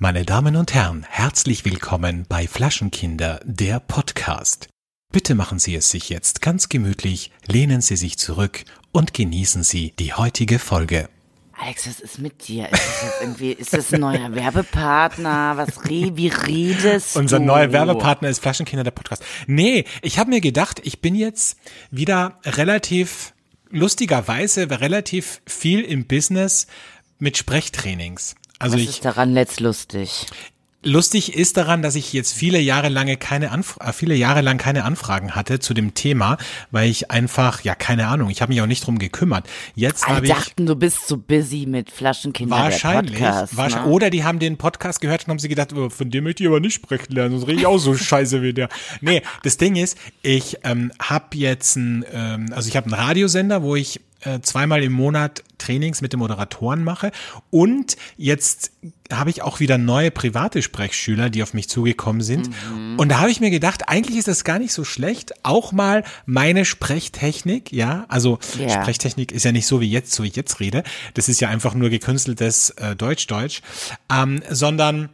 Meine Damen und Herren, herzlich willkommen bei Flaschenkinder, der Podcast. Bitte machen Sie es sich jetzt ganz gemütlich, lehnen Sie sich zurück und genießen Sie die heutige Folge. Alex, was ist mit dir? Ist das jetzt irgendwie, ist das ein neuer Werbepartner? Was, re- wie redest du? Unser neuer Werbepartner ist Flaschenkinder, der Podcast. Nee, ich habe mir gedacht, ich bin jetzt wieder relativ, lustigerweise, relativ viel im Business mit Sprechtrainings. Also Was ich, ist daran letzt lustig? Lustig ist daran, dass ich jetzt viele Jahre lange keine Anf äh, viele Jahre lang keine Anfragen hatte zu dem Thema, weil ich einfach ja keine Ahnung, ich habe mich auch nicht drum gekümmert. Jetzt habe ich dachten, du bist so busy mit Flaschenkinder wahrscheinlich, Podcast. wahrscheinlich ne? oder die haben den Podcast gehört und haben sie gedacht, oh, von dem möchte ich aber nicht sprechen lernen, sonst rede ich auch so scheiße wie der. Nee, das Ding ist, ich ähm, habe jetzt ein ähm, also ich habe einen Radiosender, wo ich zweimal im Monat Trainings mit den Moderatoren mache und jetzt habe ich auch wieder neue private Sprechschüler, die auf mich zugekommen sind. Und da habe ich mir gedacht, eigentlich ist das gar nicht so schlecht, auch mal meine Sprechtechnik, ja, also Ja. Sprechtechnik ist ja nicht so wie jetzt, so wie ich jetzt rede. Das ist ja einfach nur gekünsteltes äh, Deutsch-Deutsch, ähm, sondern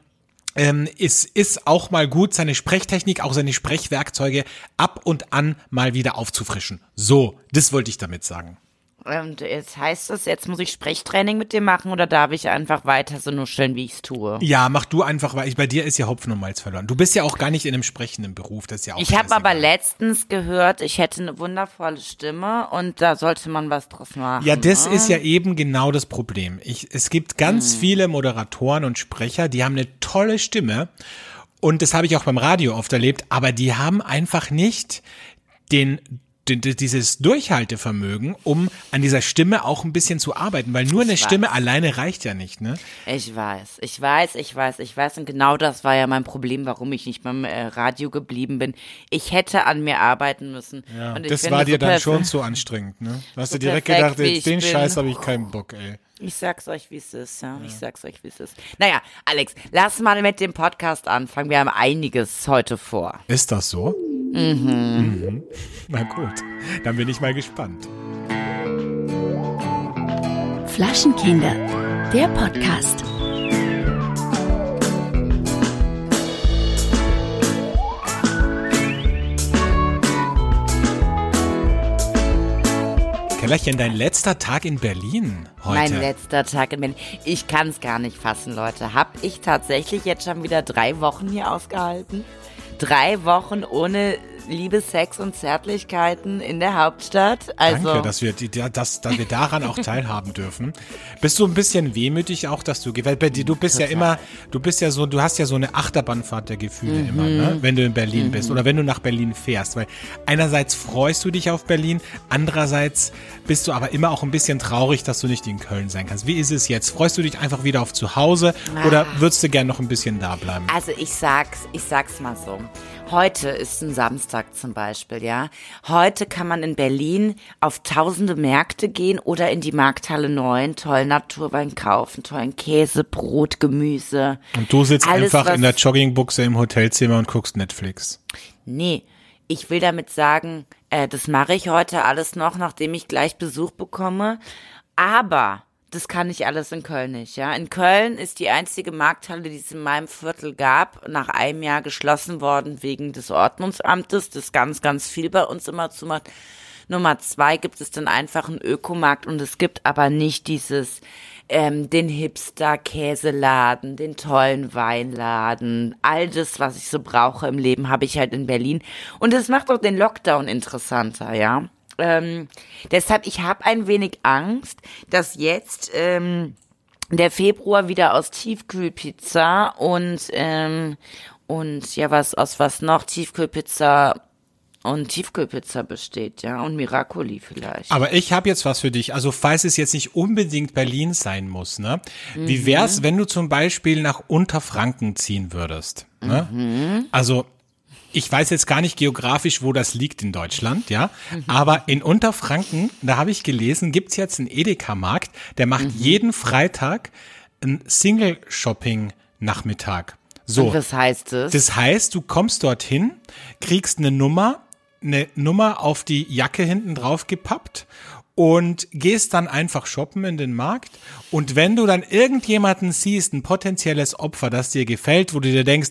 ähm, es ist auch mal gut, seine Sprechtechnik, auch seine Sprechwerkzeuge ab und an mal wieder aufzufrischen. So, das wollte ich damit sagen. Und jetzt heißt es, jetzt muss ich Sprechtraining mit dir machen oder darf ich einfach weiter so nuscheln, wie ich es tue? Ja, mach du einfach, weil ich, bei dir ist ja Hopfen und Malz verloren. Du bist ja auch gar nicht in einem sprechenden Beruf, das ist ja auch Ich habe aber letztens gehört, ich hätte eine wundervolle Stimme und da sollte man was draus machen. Ja, das ne? ist ja eben genau das Problem. Ich, es gibt Hm. ganz viele Moderatoren und Sprecher, die haben eine tolle Stimme. Und das habe ich auch beim Radio oft erlebt, aber die haben einfach nicht den- dieses Durchhaltevermögen, um an dieser Stimme auch ein bisschen zu arbeiten, weil nur eine Ich Stimme weiß. alleine reicht ja nicht, ne? Ich weiß, ich weiß, ich weiß, ich weiß. Und genau das war ja mein Problem, warum ich nicht beim äh, Radio geblieben bin. Ich hätte an mir arbeiten müssen. Ja, und das war dir so dann schon zu anstrengend, ne? Du hast so dir direkt perfekt, gedacht, jetzt den bin. Scheiß habe ich keinen Bock, ey. Ich sag's euch, wie es ist, ja. Ich sag's euch, wie es ist. Naja, Alex, lass mal mit dem Podcast anfangen. Wir haben einiges heute vor. Ist das so? Mhm. Na gut, dann bin ich mal gespannt. Flaschenkinder, der Podcast. Kellerchen, dein letzter Tag in Berlin heute. Mein letzter Tag in Berlin. Ich kann's gar nicht fassen, Leute. Hab ich tatsächlich jetzt schon wieder drei Wochen hier ausgehalten? Drei Wochen ohne Liebe, Sex und Zärtlichkeiten in der Hauptstadt. Also, Danke, dass wir, die, dass, dass wir daran auch teilhaben dürfen. Bist du ein bisschen wehmütig auch, dass du, weil bei dir, du bist ja immer, du bist ja so, du hast ja so eine Achterbahnfahrt der Gefühle immer, ne? wenn du in Berlin bist oder wenn du nach Berlin fährst, weil einerseits freust du dich auf Berlin, andererseits bist du aber immer auch ein bisschen traurig, dass du nicht in Köln sein kannst. Wie ist es jetzt? Freust du dich einfach wieder auf zu Hause oder würdest du gern noch ein bisschen da bleiben? Also ich sag's, ich sag's mal so. Heute ist ein Samstag zum Beispiel, ja. Heute kann man in Berlin auf tausende Märkte gehen oder in die Markthalle 9, tollen Naturwein kaufen, tollen Käse, Brot, Gemüse. Und du sitzt Alles, einfach in der Joggingbuchse im Hotelzimmer und guckst Netflix. Nee, ich will damit sagen, äh, das mache ich heute alles noch, nachdem ich gleich Besuch bekomme. Aber das kann ich alles in Köln nicht, ja. In Köln ist die einzige Markthalle, die es in meinem Viertel gab, nach einem Jahr geschlossen worden wegen des Ordnungsamtes, das ganz, ganz viel bei uns immer zumacht. Nummer zwei gibt es dann einfach einen Ökomarkt und es gibt aber nicht dieses, ähm, den Hipster-Käseladen, den tollen Weinladen, all das, was ich so brauche im Leben, habe ich halt in Berlin. Und das macht auch den Lockdown interessanter, ja. Ähm, deshalb, ich habe ein wenig Angst, dass jetzt ähm, der Februar wieder aus Tiefkühlpizza und ähm, und ja was aus was noch Tiefkühlpizza und Tiefkühlpizza besteht, ja und Miracoli vielleicht. Aber ich habe jetzt was für dich. Also falls es jetzt nicht unbedingt Berlin sein muss, ne? Mhm. Wie wär's, wenn du zum Beispiel nach Unterfranken ziehen würdest? Ne? Mhm. Also ich weiß jetzt gar nicht geografisch, wo das liegt in Deutschland, ja. Mhm. Aber in Unterfranken, da habe ich gelesen, gibt's jetzt einen Edeka-Markt, der macht Mhm. jeden Freitag einen Single-Shopping-Nachmittag. So. und was heißt es? Das heißt, du kommst dorthin, kriegst eine Nummer, eine Nummer auf die Jacke hinten drauf gepappt und gehst dann einfach shoppen in den Markt. Und wenn du dann irgendjemanden siehst, ein potenzielles Opfer, das dir gefällt, wo du dir denkst,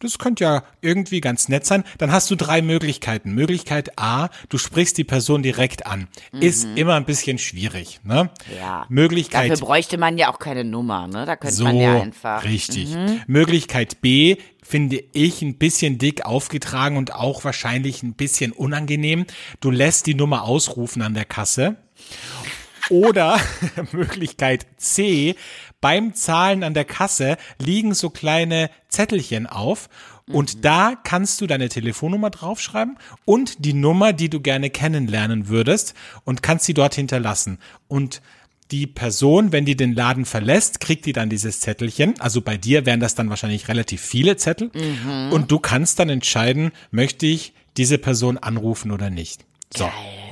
das könnte ja irgendwie ganz nett sein, dann hast du drei Möglichkeiten. Möglichkeit A, du sprichst die Person direkt an. Ist immer ein bisschen schwierig, ne? Ja. Möglichkeit Dafür bräuchte man ja auch keine Nummer, ne? Da könnte so, man ja einfach. richtig. Möglichkeit B finde ich ein bisschen dick aufgetragen und auch wahrscheinlich ein bisschen unangenehm. Du lässt die Nummer ausrufen an der Kasse. Oder Möglichkeit C, beim Zahlen an der Kasse liegen so kleine Zettelchen auf und da kannst du deine Telefonnummer draufschreiben und die Nummer, die du gerne kennenlernen würdest und kannst sie dort hinterlassen. Und die Person, wenn die den Laden verlässt, kriegt die dann dieses Zettelchen. Also bei dir wären das dann wahrscheinlich relativ viele Zettel. Und du kannst dann entscheiden, möchte ich diese Person anrufen oder nicht. So. Geil.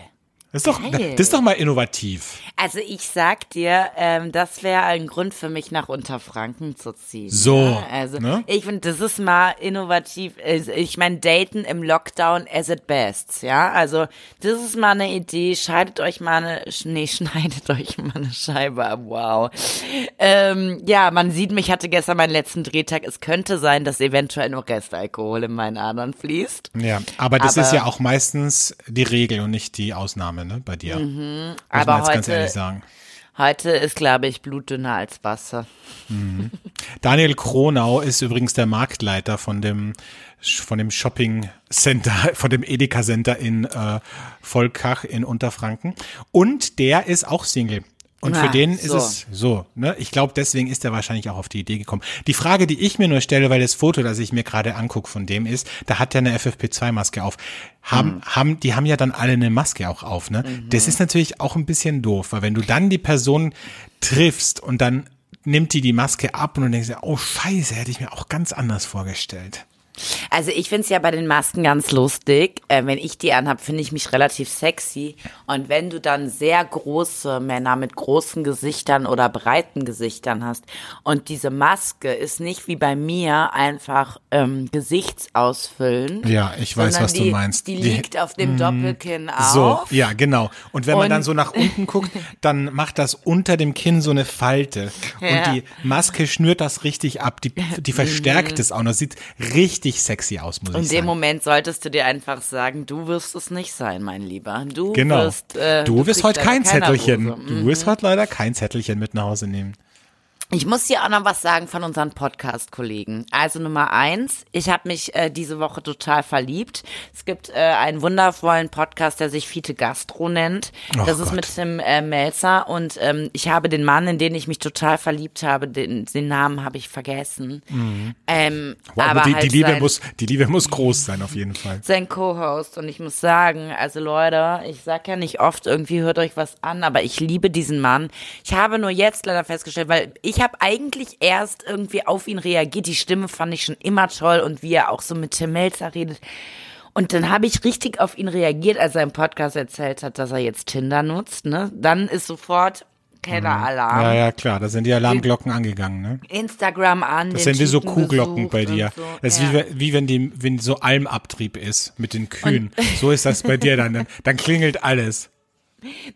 Das ist doch, das ist doch mal innovativ. Also ich sag dir, ähm, das wäre ein Grund für mich nach Unterfranken zu ziehen. So, Ja? Also ne? ich finde, das ist mal innovativ. Ich meine, Daten im Lockdown as it best, ja. Also das ist mal eine Idee. Scheidet euch mal eine, nee, schneidet euch mal eine Scheibe ab. Wow. Ähm, ja, man sieht, mich hatte gestern meinen letzten Drehtag. Es könnte sein, dass eventuell noch Restalkohol in meinen Adern fließt. Ja, aber das Aber- ist ja auch meistens die Regel und nicht die Ausnahme, ne, bei dir. Mhm. Aber jetzt ganz heute- ehrlich sagen. Heute ist, glaube ich, blutdünner als Wasser. Daniel Kronau ist übrigens der Marktleiter von dem von dem Shopping Center, von dem Edeka Center in äh, Volkach in Unterfranken. Und der ist auch Single. Und für Ah, den so. ist es so, ne? Ich glaube, deswegen ist er wahrscheinlich auch auf die Idee gekommen. Die Frage, die ich mir nur stelle, weil das Foto, das ich mir gerade angucke von dem ist, da hat er eine FFP2-Maske auf. Haben, Mhm. haben, die haben ja dann alle eine Maske auch auf, ne? Das ist natürlich auch ein bisschen doof, weil wenn du dann die Person triffst und dann nimmt die die Maske ab und du denkst, oh Scheiße, hätte ich mir auch ganz anders vorgestellt. Also ich find's ja bei den Masken ganz lustig. Äh, wenn ich die anhab, finde ich mich relativ sexy. Und wenn du dann sehr große Männer mit großen Gesichtern oder breiten Gesichtern hast und diese Maske ist nicht wie bei mir einfach ähm, Gesichtsausfüllen. Ja, ich weiß, was du die, meinst. Die Die- liegt auf dem Doppelkinn auf. So, ja, genau. Und wenn man Und- dann so nach unten guckt, dann macht das unter dem Kinn so eine Falte. Ja. Und die Maske schnürt das richtig ab. Die, die verstärkt es auch. Das sieht richtig sexy aus, muss In ich dem sagen. Moment solltest du dir einfach sagen, du wirst es nicht sein, mein Lieber. Du Genau. wirst, äh, du wirst kriegst heute kein Zettelchen. Rose. Du wirst heute leider kein Zettelchen mit nach Hause nehmen. Ich muss dir auch noch was sagen von unseren Podcast-Kollegen. Also Nummer eins, ich habe mich äh, diese Woche total verliebt. Es gibt äh, einen wundervollen Podcast, der sich Fiete Gastro nennt. Ach das ist Gott. mit Tim äh, Melzer und ähm, ich habe den Mann, in den ich mich total verliebt habe, den, den Namen habe ich vergessen. Ähm, Wow, aber die, halt die, Liebe sein, muss, die Liebe muss groß sein, auf jeden Fall. sein Co-Host und ich muss sagen, also Leute, ich sag ja nicht oft irgendwie hört euch was an, aber ich liebe diesen Mann. Ich habe nur jetzt leider festgestellt, weil ich habe eigentlich erst irgendwie auf ihn reagiert. Die Stimme fand ich schon immer toll und wie er auch so mit Tim Melzer redet. Und dann habe ich richtig auf ihn reagiert, als er im Podcast erzählt hat, dass er jetzt Tinder nutzt. Ne? Dann ist sofort Kelleralarm. Mhm. Ja, ja, klar, da sind die Alarmglocken angegangen, ne? Instagram an. Das sind wie so Kuhglocken bei und dir. So. Das ist ja. wie, wie wenn die, wenn so Almabtrieb ist mit den Kühen. So ist das bei dir dann. Dann, dann klingelt alles.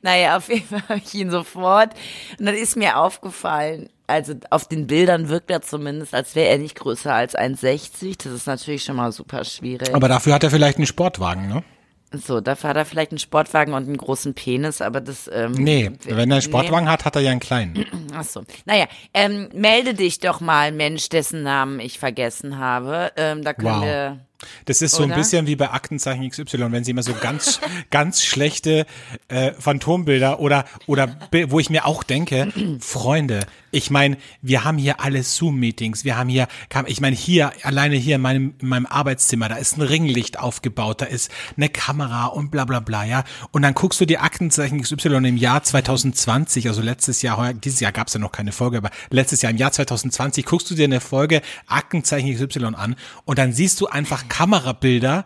Naja, auf jeden Fall habe ich ihn sofort. Und dann ist mir aufgefallen, also auf den Bildern wirkt er zumindest, als wäre er nicht größer als 1,60. Das ist natürlich schon mal super schwierig. Aber dafür hat er vielleicht einen Sportwagen, ne? so, dafür hat er vielleicht einen Sportwagen und einen großen Penis, aber das. Ähm, Nee, wenn er einen Sportwagen hat, hat er ja einen kleinen. Ach so. Naja, ähm, melde dich doch mal, Mensch, dessen Namen ich vergessen habe. Ähm, da können Wow. wir. Das ist so ein Oder? bisschen wie bei Aktenzeichen XY, wenn sie immer so ganz, ganz schlechte äh, Phantombilder oder oder wo ich mir auch denke, Freunde, ich meine, wir haben hier alle Zoom-Meetings, wir haben hier, ich meine hier alleine hier in meinem in meinem Arbeitszimmer, da ist ein Ringlicht aufgebaut, da ist eine Kamera und bla bla bla, ja. Und dann guckst du die Aktenzeichen XY im Jahr 2020, also letztes Jahr, dieses Jahr gab es ja noch keine Folge, aber letztes Jahr im Jahr 2020 guckst du dir eine Folge Aktenzeichen XY an und dann siehst du einfach Kamerabilder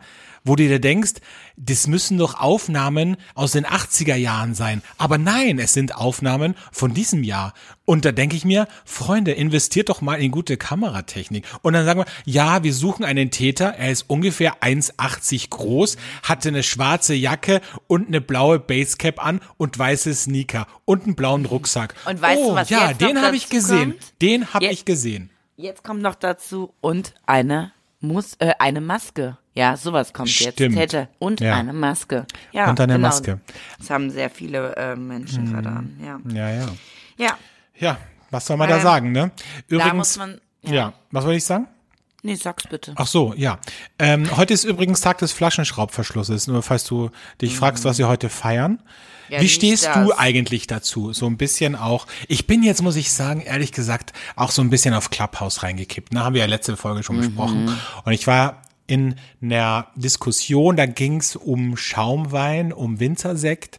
wo du dir denkst, das müssen doch Aufnahmen aus den 80er Jahren sein. Aber nein, es sind Aufnahmen von diesem Jahr. Und da denke ich mir, Freunde, investiert doch mal in gute Kameratechnik. Und dann sagen wir, ja, wir suchen einen Täter, er ist ungefähr 1,80 groß, hatte eine schwarze Jacke und eine blaue Basecap an und weiße Sneaker und einen blauen Rucksack. Und weißt oh, du, was ja, jetzt den habe ich gesehen. kommt? Den habe ich gesehen. Jetzt kommt noch dazu und eine muss äh, eine Maske. Ja, sowas kommt Stimmt. jetzt. Täter und Ja. eine Maske. Ja, Und eine genau. Maske. Das haben sehr viele äh, Menschen gerade an. Ja. Ja, ja. ja, Ja, was soll man da Ähm, sagen, ne? Übrigens, da muss man. Ja. ja, was wollte ich sagen? Nee, sag's bitte. Ach so, ja. Ähm, heute ist übrigens Tag des Flaschenschraubverschlusses, nur falls du dich fragst, was wir heute feiern. Mhm. Ja, Wie stehst das. du eigentlich dazu? So ein bisschen auch. Ich bin jetzt, muss ich sagen, ehrlich gesagt, auch so ein bisschen auf Clubhouse reingekippt. Da haben wir ja letzte Folge schon Mhm. besprochen. Und ich war in einer Diskussion, da ging es um Schaumwein, um Winzersekt.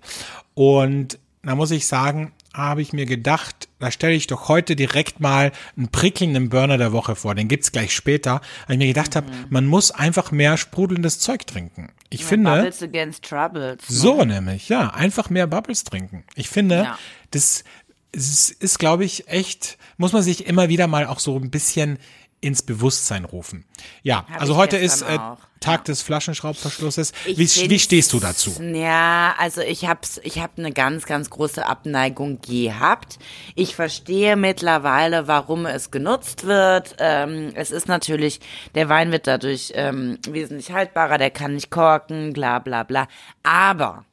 Und da muss ich sagen, habe ich mir gedacht, da stelle ich doch heute direkt mal einen prickelnden Burner der Woche vor. Den gibt's gleich später. Weil ich mir gedacht habe, man muss einfach mehr sprudelndes Zeug trinken. Ich finde. Bubbles against Troubles. ne? So nämlich, ja, einfach mehr Bubbles trinken. Ich finde, Ja. das, ist, ist glaube ich, echt, muss man sich immer wieder mal auch so ein bisschen ins Bewusstsein rufen. Ja, Hab also heute ist äh, Tag des Flaschenschraubverschlusses. Wie, wie stehst du dazu? Ja, also ich hab's, ich hab eine ganz, ganz große Abneigung gehabt. Ich verstehe mittlerweile, warum es genutzt wird. Ähm, es ist natürlich, der Wein wird dadurch ähm, wesentlich haltbarer, der kann nicht korken, bla bla bla. Aber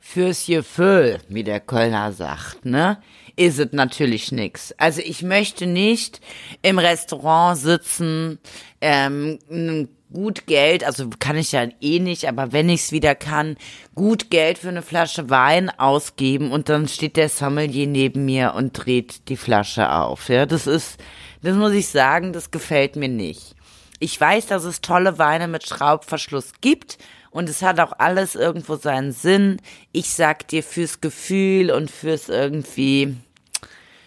fürs Gefühl, wie der Kölner sagt, ne, ist es natürlich nix. Also ich möchte nicht im Restaurant sitzen, ähm, gut Geld, also kann ich ja eh nicht, aber wenn ich es wieder kann, gut Geld für eine Flasche Wein ausgeben und dann steht der Sommelier neben mir und dreht die Flasche auf. Ja, das ist, das muss ich sagen, das gefällt mir nicht. Ich weiß, dass es tolle Weine mit Schraubverschluss gibt und es hat auch alles irgendwo seinen Sinn. Ich sag dir fürs Gefühl und fürs irgendwie,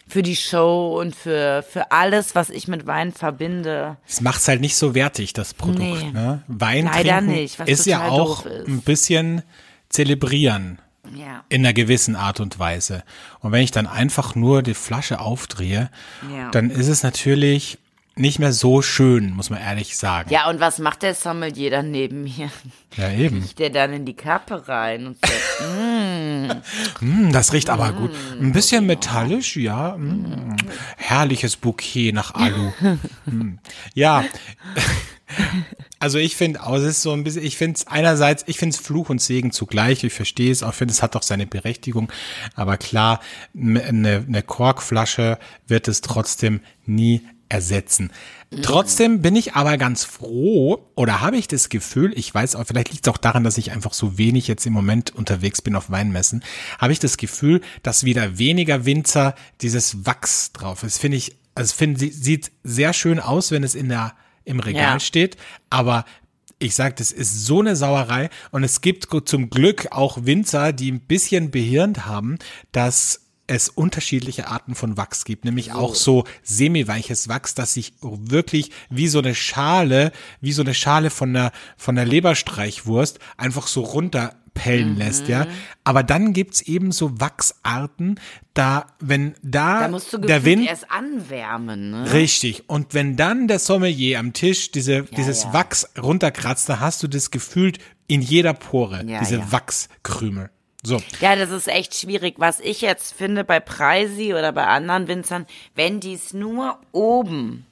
für die Show und für, für alles, was ich mit Wein verbinde. Es macht's halt nicht so wertig, das Produkt. Nee. Ne? Wein Leider trinken nicht, ist ja auch ist. ein bisschen zelebrieren Ja. in einer gewissen Art und Weise. Und wenn ich dann einfach nur die Flasche aufdrehe, Ja. dann ist es natürlich nicht mehr so schön, muss man ehrlich sagen. Ja, und was macht der Sommelier dann neben mir? Ja, eben. Riecht der dann in die Kappe rein und sagt, Hm, das riecht aber gut. Ein bisschen metallisch, ja. Hm. Herrliches Bouquet nach Alu. Hm. Ja. Also ich finde, es ist so ein bisschen, ich finde es einerseits, ich finde es Fluch und Segen zugleich. Ich verstehe es, auch finde es hat auch seine Berechtigung. Aber klar, eine, eine Korkflasche wird es trotzdem nie ersetzen. Trotzdem bin ich aber ganz froh oder habe ich das Gefühl, ich weiß auch, vielleicht liegt es auch daran, dass ich einfach so wenig jetzt im Moment unterwegs bin auf Weinmessen, habe ich das Gefühl, dass wieder weniger Winzer dieses Wachs drauf ist. Finde ich, also finde, sie- sieht sehr schön aus, wenn es in der, im Regal Ja. steht, aber ich sag, das ist so eine Sauerei und es gibt zum Glück auch Winzer, die ein bisschen behirnt haben, dass es unterschiedliche Arten von Wachs gibt, nämlich auch so semi-weiches Wachs, das sich wirklich wie so eine Schale, wie so eine Schale von der, von der Leberstreichwurst einfach so runterpellen lässt, ja. Aber dann gibt's eben so Wachsarten, da, wenn da, da musst du der Wind erst anwärmen, ne? Richtig. Und wenn dann der Sommelier am Tisch diese, dieses ja. Wachs runterkratzt, dann hast du das gefühlt in jeder Pore, Ja, diese ja. Wachskrümel. So. Ja, das ist echt schwierig. Was ich jetzt finde bei Preisi oder bei anderen Winzern, wenn die es nur oben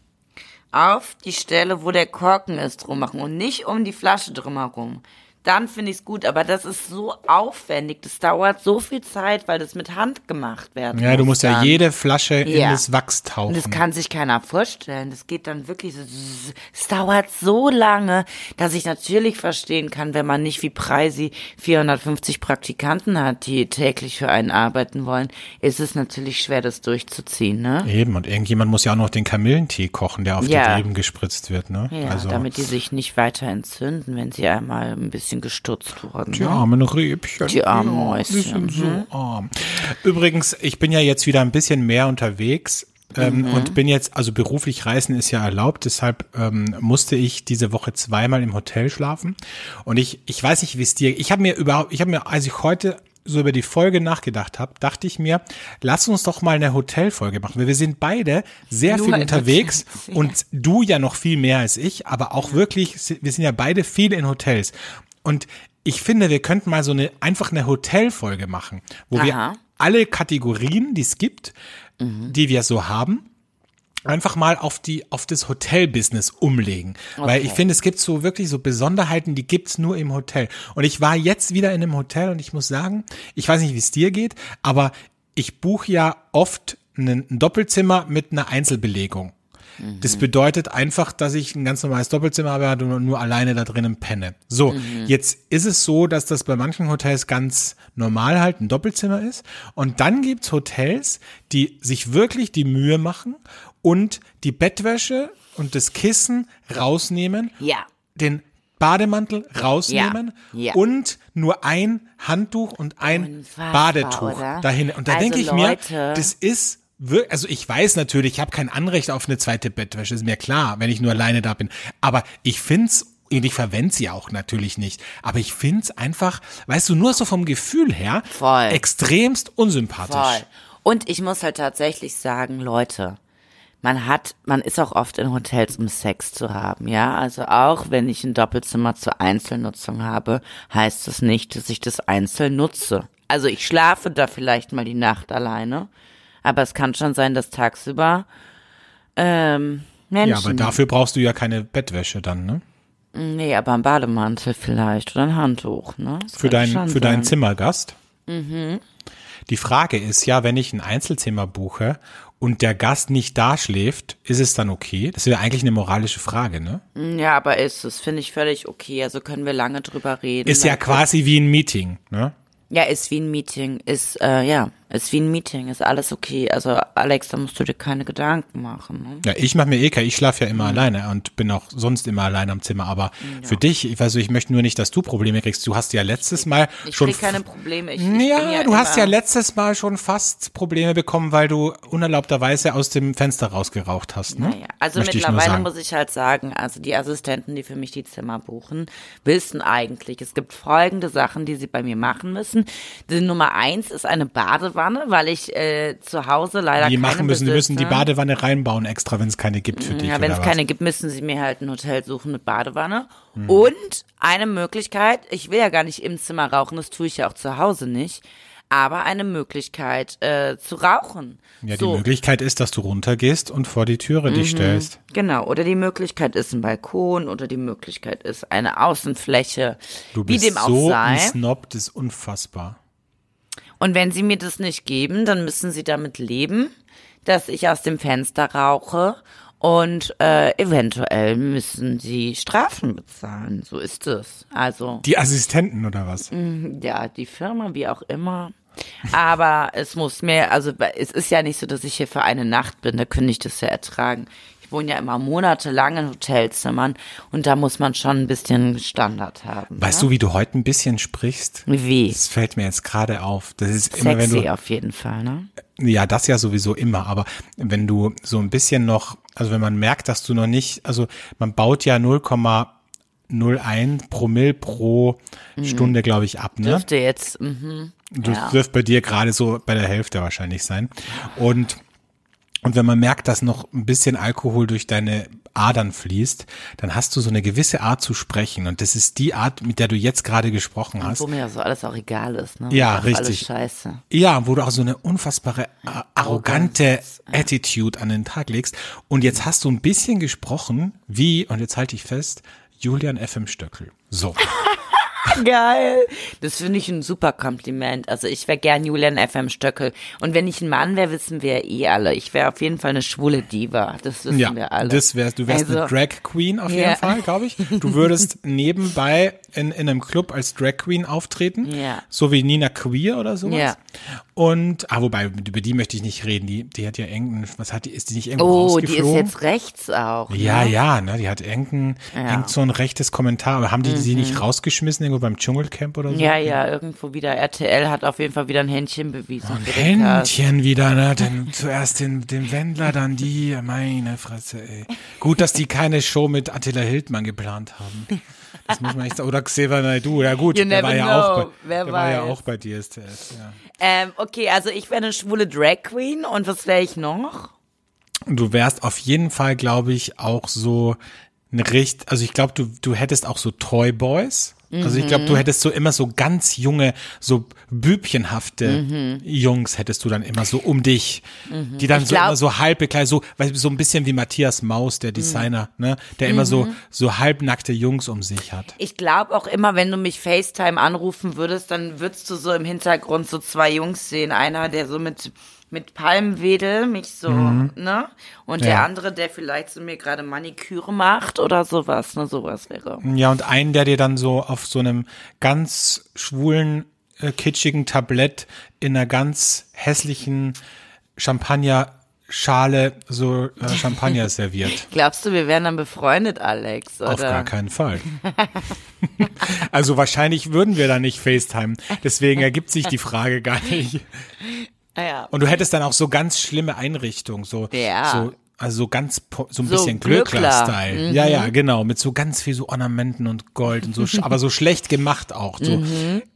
auf die Stelle, wo der Korken ist, drum machen und nicht um die Flasche drumherum, dann finde ich es gut. Aber das ist so aufwendig. Das dauert so viel Zeit, weil das mit Hand gemacht werden Ja, du muss musst ja dann. jede Flasche in Ja. das Wachs tauchen. Und das kann sich keiner vorstellen. Das geht dann wirklich so. Es dauert so lange, dass ich natürlich verstehen kann, wenn man nicht wie Preisi 450 Praktikanten hat, die täglich für einen arbeiten wollen, ist es natürlich schwer, das durchzuziehen, ne? Eben, und irgendjemand muss ja auch noch den Kamillentee kochen, der auf Ja. die Reben gespritzt wird, ne? Ja, also, damit die sich nicht weiter entzünden, wenn sie einmal ein bisschen gestutzt wurden. die ne? armen Rebchen. Die armen ja, Mäuschen, Die sind so arm. Übrigens, ich bin ja jetzt wieder ein bisschen mehr unterwegs. ähm, und bin jetzt, also beruflich reisen ist ja erlaubt, deshalb ähm, musste ich diese Woche zweimal im Hotel schlafen. Und ich, ich weiß nicht, wie es dir, ich habe mir überhaupt, ich habe mir, als ich heute so über die Folge nachgedacht habe, dachte ich mir, lass uns doch mal eine Hotelfolge machen, weil wir sind beide sehr Nur viel unterwegs und du ja noch viel mehr als ich, aber auch wirklich, wir sind ja beide viel in Hotels. Und ich finde, wir könnten mal so eine, einfach eine Hotelfolge machen, wo wir Aha. alle Kategorien, die es gibt, die wir so haben, einfach mal auf die auf das Hotelbusiness umlegen, weil ich Okay. finde, es gibt so wirklich so Besonderheiten, die gibt's nur im Hotel. Und ich war jetzt wieder in einem Hotel und ich muss sagen, ich weiß nicht, wie es dir geht, aber ich buche ja oft ein Doppelzimmer mit einer Einzelbelegung. Das bedeutet einfach, dass ich ein ganz normales Doppelzimmer habe und nur alleine da drinnen penne. So, jetzt ist es so, dass das bei manchen Hotels ganz normal halt ein Doppelzimmer ist. Und dann gibt's Hotels, die sich wirklich die Mühe machen und die Bettwäsche und das Kissen rausnehmen, Ja. den Bademantel rausnehmen Ja, ja. und nur ein Handtuch und ein Unfassbar, Badetuch oder? dahin. Und da Also denke ich Leute. mir, das ist also ich weiß natürlich, ich habe kein Anrecht auf eine zweite Bettwäsche, ist mir klar, wenn ich nur alleine da bin. Aber ich find's und ich verwende sie auch natürlich nicht. Aber ich find's einfach, weißt du, nur so vom Gefühl her, Voll. extremst unsympathisch. Voll. Und ich muss halt tatsächlich sagen, Leute, man hat, man ist auch oft in Hotels, um Sex zu haben, ja. Also auch wenn ich ein Doppelzimmer zur Einzelnutzung habe, heißt das nicht, dass ich das einzeln nutze. Also ich schlafe da vielleicht mal die Nacht alleine, aber es kann schon sein, dass tagsüber ähm, Menschen. Ja, aber dafür brauchst du ja keine Bettwäsche dann, ne? Nee, aber ein Bademantel vielleicht oder ein Handtuch, ne? Das Für, dein, für deinen. Zimmergast. Mhm. Die Frage ist ja, wenn ich ein Einzelzimmer buche und der Gast nicht da schläft, ist es dann okay? Das wäre eigentlich eine moralische Frage, ne? Ja, aber ist es, finde ich völlig okay. Also können wir lange drüber reden. Ist ja quasi wie ein Meeting, ne? Ja, ist wie ein Meeting. Ist, äh, ja, ist wie ein Meeting. Ist alles okay. Also, Alex, da musst du dir keine Gedanken machen. Ne? Ja, ich mache mir eh kein, ich schlafe ja Mhm. immer alleine und bin auch sonst immer alleine am Zimmer. Aber für dich, ich weiß, ich möchte nur nicht, dass du Probleme kriegst. Du hast ja letztes Mal Ich schon krieg keine Probleme. Ich, ich ja, ja du hast ja letztes Mal schon fast Probleme bekommen, weil du unerlaubterweise aus dem Fenster rausgeraucht hast, ne? Naja, also Möchte ich mittlerweile sagen. muss ich halt sagen, also die Assistenten, die für mich die Zimmer buchen, wissen eigentlich, es gibt folgende Sachen, die sie bei mir machen müssen. Die Nummer eins ist eine Badewanne, weil ich äh, zu Hause leider die keine machen müssen, die müssen die besitze. Badewanne reinbauen extra, wenn es keine gibt für dich. Ja, wenn es keine gibt, müssen sie mir halt ein Hotel suchen mit Badewanne. Hm. Und eine Möglichkeit, ich will ja gar nicht im Zimmer rauchen, das tue ich ja auch zu Hause nicht, aber eine Möglichkeit äh, zu rauchen. Ja, die so, Möglichkeit ist, dass du runtergehst und vor die Türe dich stellst. Genau, oder die Möglichkeit ist ein Balkon oder die Möglichkeit ist eine Außenfläche, Du wie bist dem auch so sei. ein Snob, das ist unfassbar. Und wenn sie mir das nicht geben, dann müssen sie damit leben, dass ich aus dem Fenster rauche und äh, eventuell müssen sie Strafen bezahlen. So ist es. Also Die Assistenten oder was? ja, die Firma, wie auch immer. Aber es muss mir, also es ist ja nicht so, dass ich hier für eine Nacht bin, da könnte ich das ja ertragen. Ich wohne ja immer monatelang in Hotelzimmern und da muss man schon ein bisschen Standard haben. Weißt du, wie du heute ein bisschen sprichst? Wie? Das fällt mir jetzt gerade auf. Das ist immer, wenn Sexy du, auf jeden Fall, ne? ja, das ja sowieso immer, aber wenn du so ein bisschen noch, also wenn man merkt, dass du noch nicht, also man baut ja 0,01 Promille pro Stunde, glaube ich, ab, ne? Dürfte jetzt, mhm. Das Ja. dürfte bei dir gerade so bei der Hälfte wahrscheinlich sein. Und, und wenn man merkt, dass noch ein bisschen Alkohol durch deine Adern fließt, dann hast du so eine gewisse Art zu sprechen. Und das ist die Art, mit der du jetzt gerade gesprochen hast. Wo mir ja so alles auch egal ist, ne? Ja, richtig. Alles scheiße. Ja, wo du auch so eine unfassbare, äh, arrogante Attitude an den Tag legst. Und jetzt hast du ein bisschen gesprochen, wie, und jetzt halte ich fest, Julian FM Stöckel. So. Geil. Das finde ich ein super Kompliment. Also ich wäre gern Julian FM Stöckel. Und wenn ich ein Mann wäre, wissen wir eh alle. Ich wäre auf jeden Fall eine schwule Diva. Das wissen Ja, wir alle. das wärst, du wärst eine Also- Drag Queen auf jeden. Fall, glaube ich. Du würdest nebenbei in, in einem Club als Drag Queen auftreten, Ja. so wie Nina Queer oder sowas. Ja. Und, ah, wobei, über die möchte ich nicht reden. Die, die hat ja irgendein, was hat die, ist die nicht irgendwo oh, die ist rausgeflogen? jetzt rechts auch. ja, ne? ja, ne, die hat irgendein, Ja. Mhm. irgend so ein rechtes Kommentar, aber haben die sie nicht rausgeschmissen irgendwo beim Dschungelcamp oder so? Ja, ja, irgendwo wieder. RTL hat auf jeden Fall wieder ein Händchen bewiesen. Ein Cast. Händchen wieder, ne? Denn zuerst den, den Wendler, dann die, meine Fresse, ey. Gut, dass die keine Show mit Attila Hildmann geplant haben. Das muss man echt sagen. Oder Xavier Naidoo. Ja gut, You der war ja auch bei, Wer der war ja weiß. auch bei DSDS, ja. Ähm, okay, also ich wäre eine schwule Drag Queen und was wäre ich noch? Du wärst auf jeden Fall, glaube ich, auch so ein Richt, also ich glaube, du, du hättest auch so Toy Boys. Also ich Mhm. glaube, du hättest so immer so ganz junge, so bübchenhafte Jungs hättest du dann immer so um dich, die dann Mhm. Ich so glaub- immer so halb bekleidet, so, weißt so ein bisschen wie Matthias Maus, der Designer, ne, der immer so, Mhm. so halbnackte Jungs um sich hat. Ich glaube auch immer, wenn du mich FaceTime anrufen würdest, dann würdest du so im Hintergrund so zwei Jungs sehen. Einer, der so mit, mit Palmwedel mich so, ne? Und der Ja. andere, der vielleicht so mir gerade Maniküre macht oder sowas, ne? Sowas wäre. Ja, und einen, der dir dann so auf so einem ganz schwulen, äh, kitschigen Tablett in einer ganz hässlichen Champagnerschale so äh, Champagner serviert. Glaubst du, wir wären dann befreundet, Alex? Oder? Auf gar keinen Fall. also wahrscheinlich würden wir da nicht FaceTime. Deswegen ergibt sich die Frage gar nicht. Ja. Und du hättest dann auch so ganz schlimme Einrichtungen, so, Ja. so also so ganz so ein So bisschen Glöckler. Glöckler-Style. Ja, ja, genau, mit so ganz viel so Ornamenten und Gold und so, aber so schlecht gemacht auch, so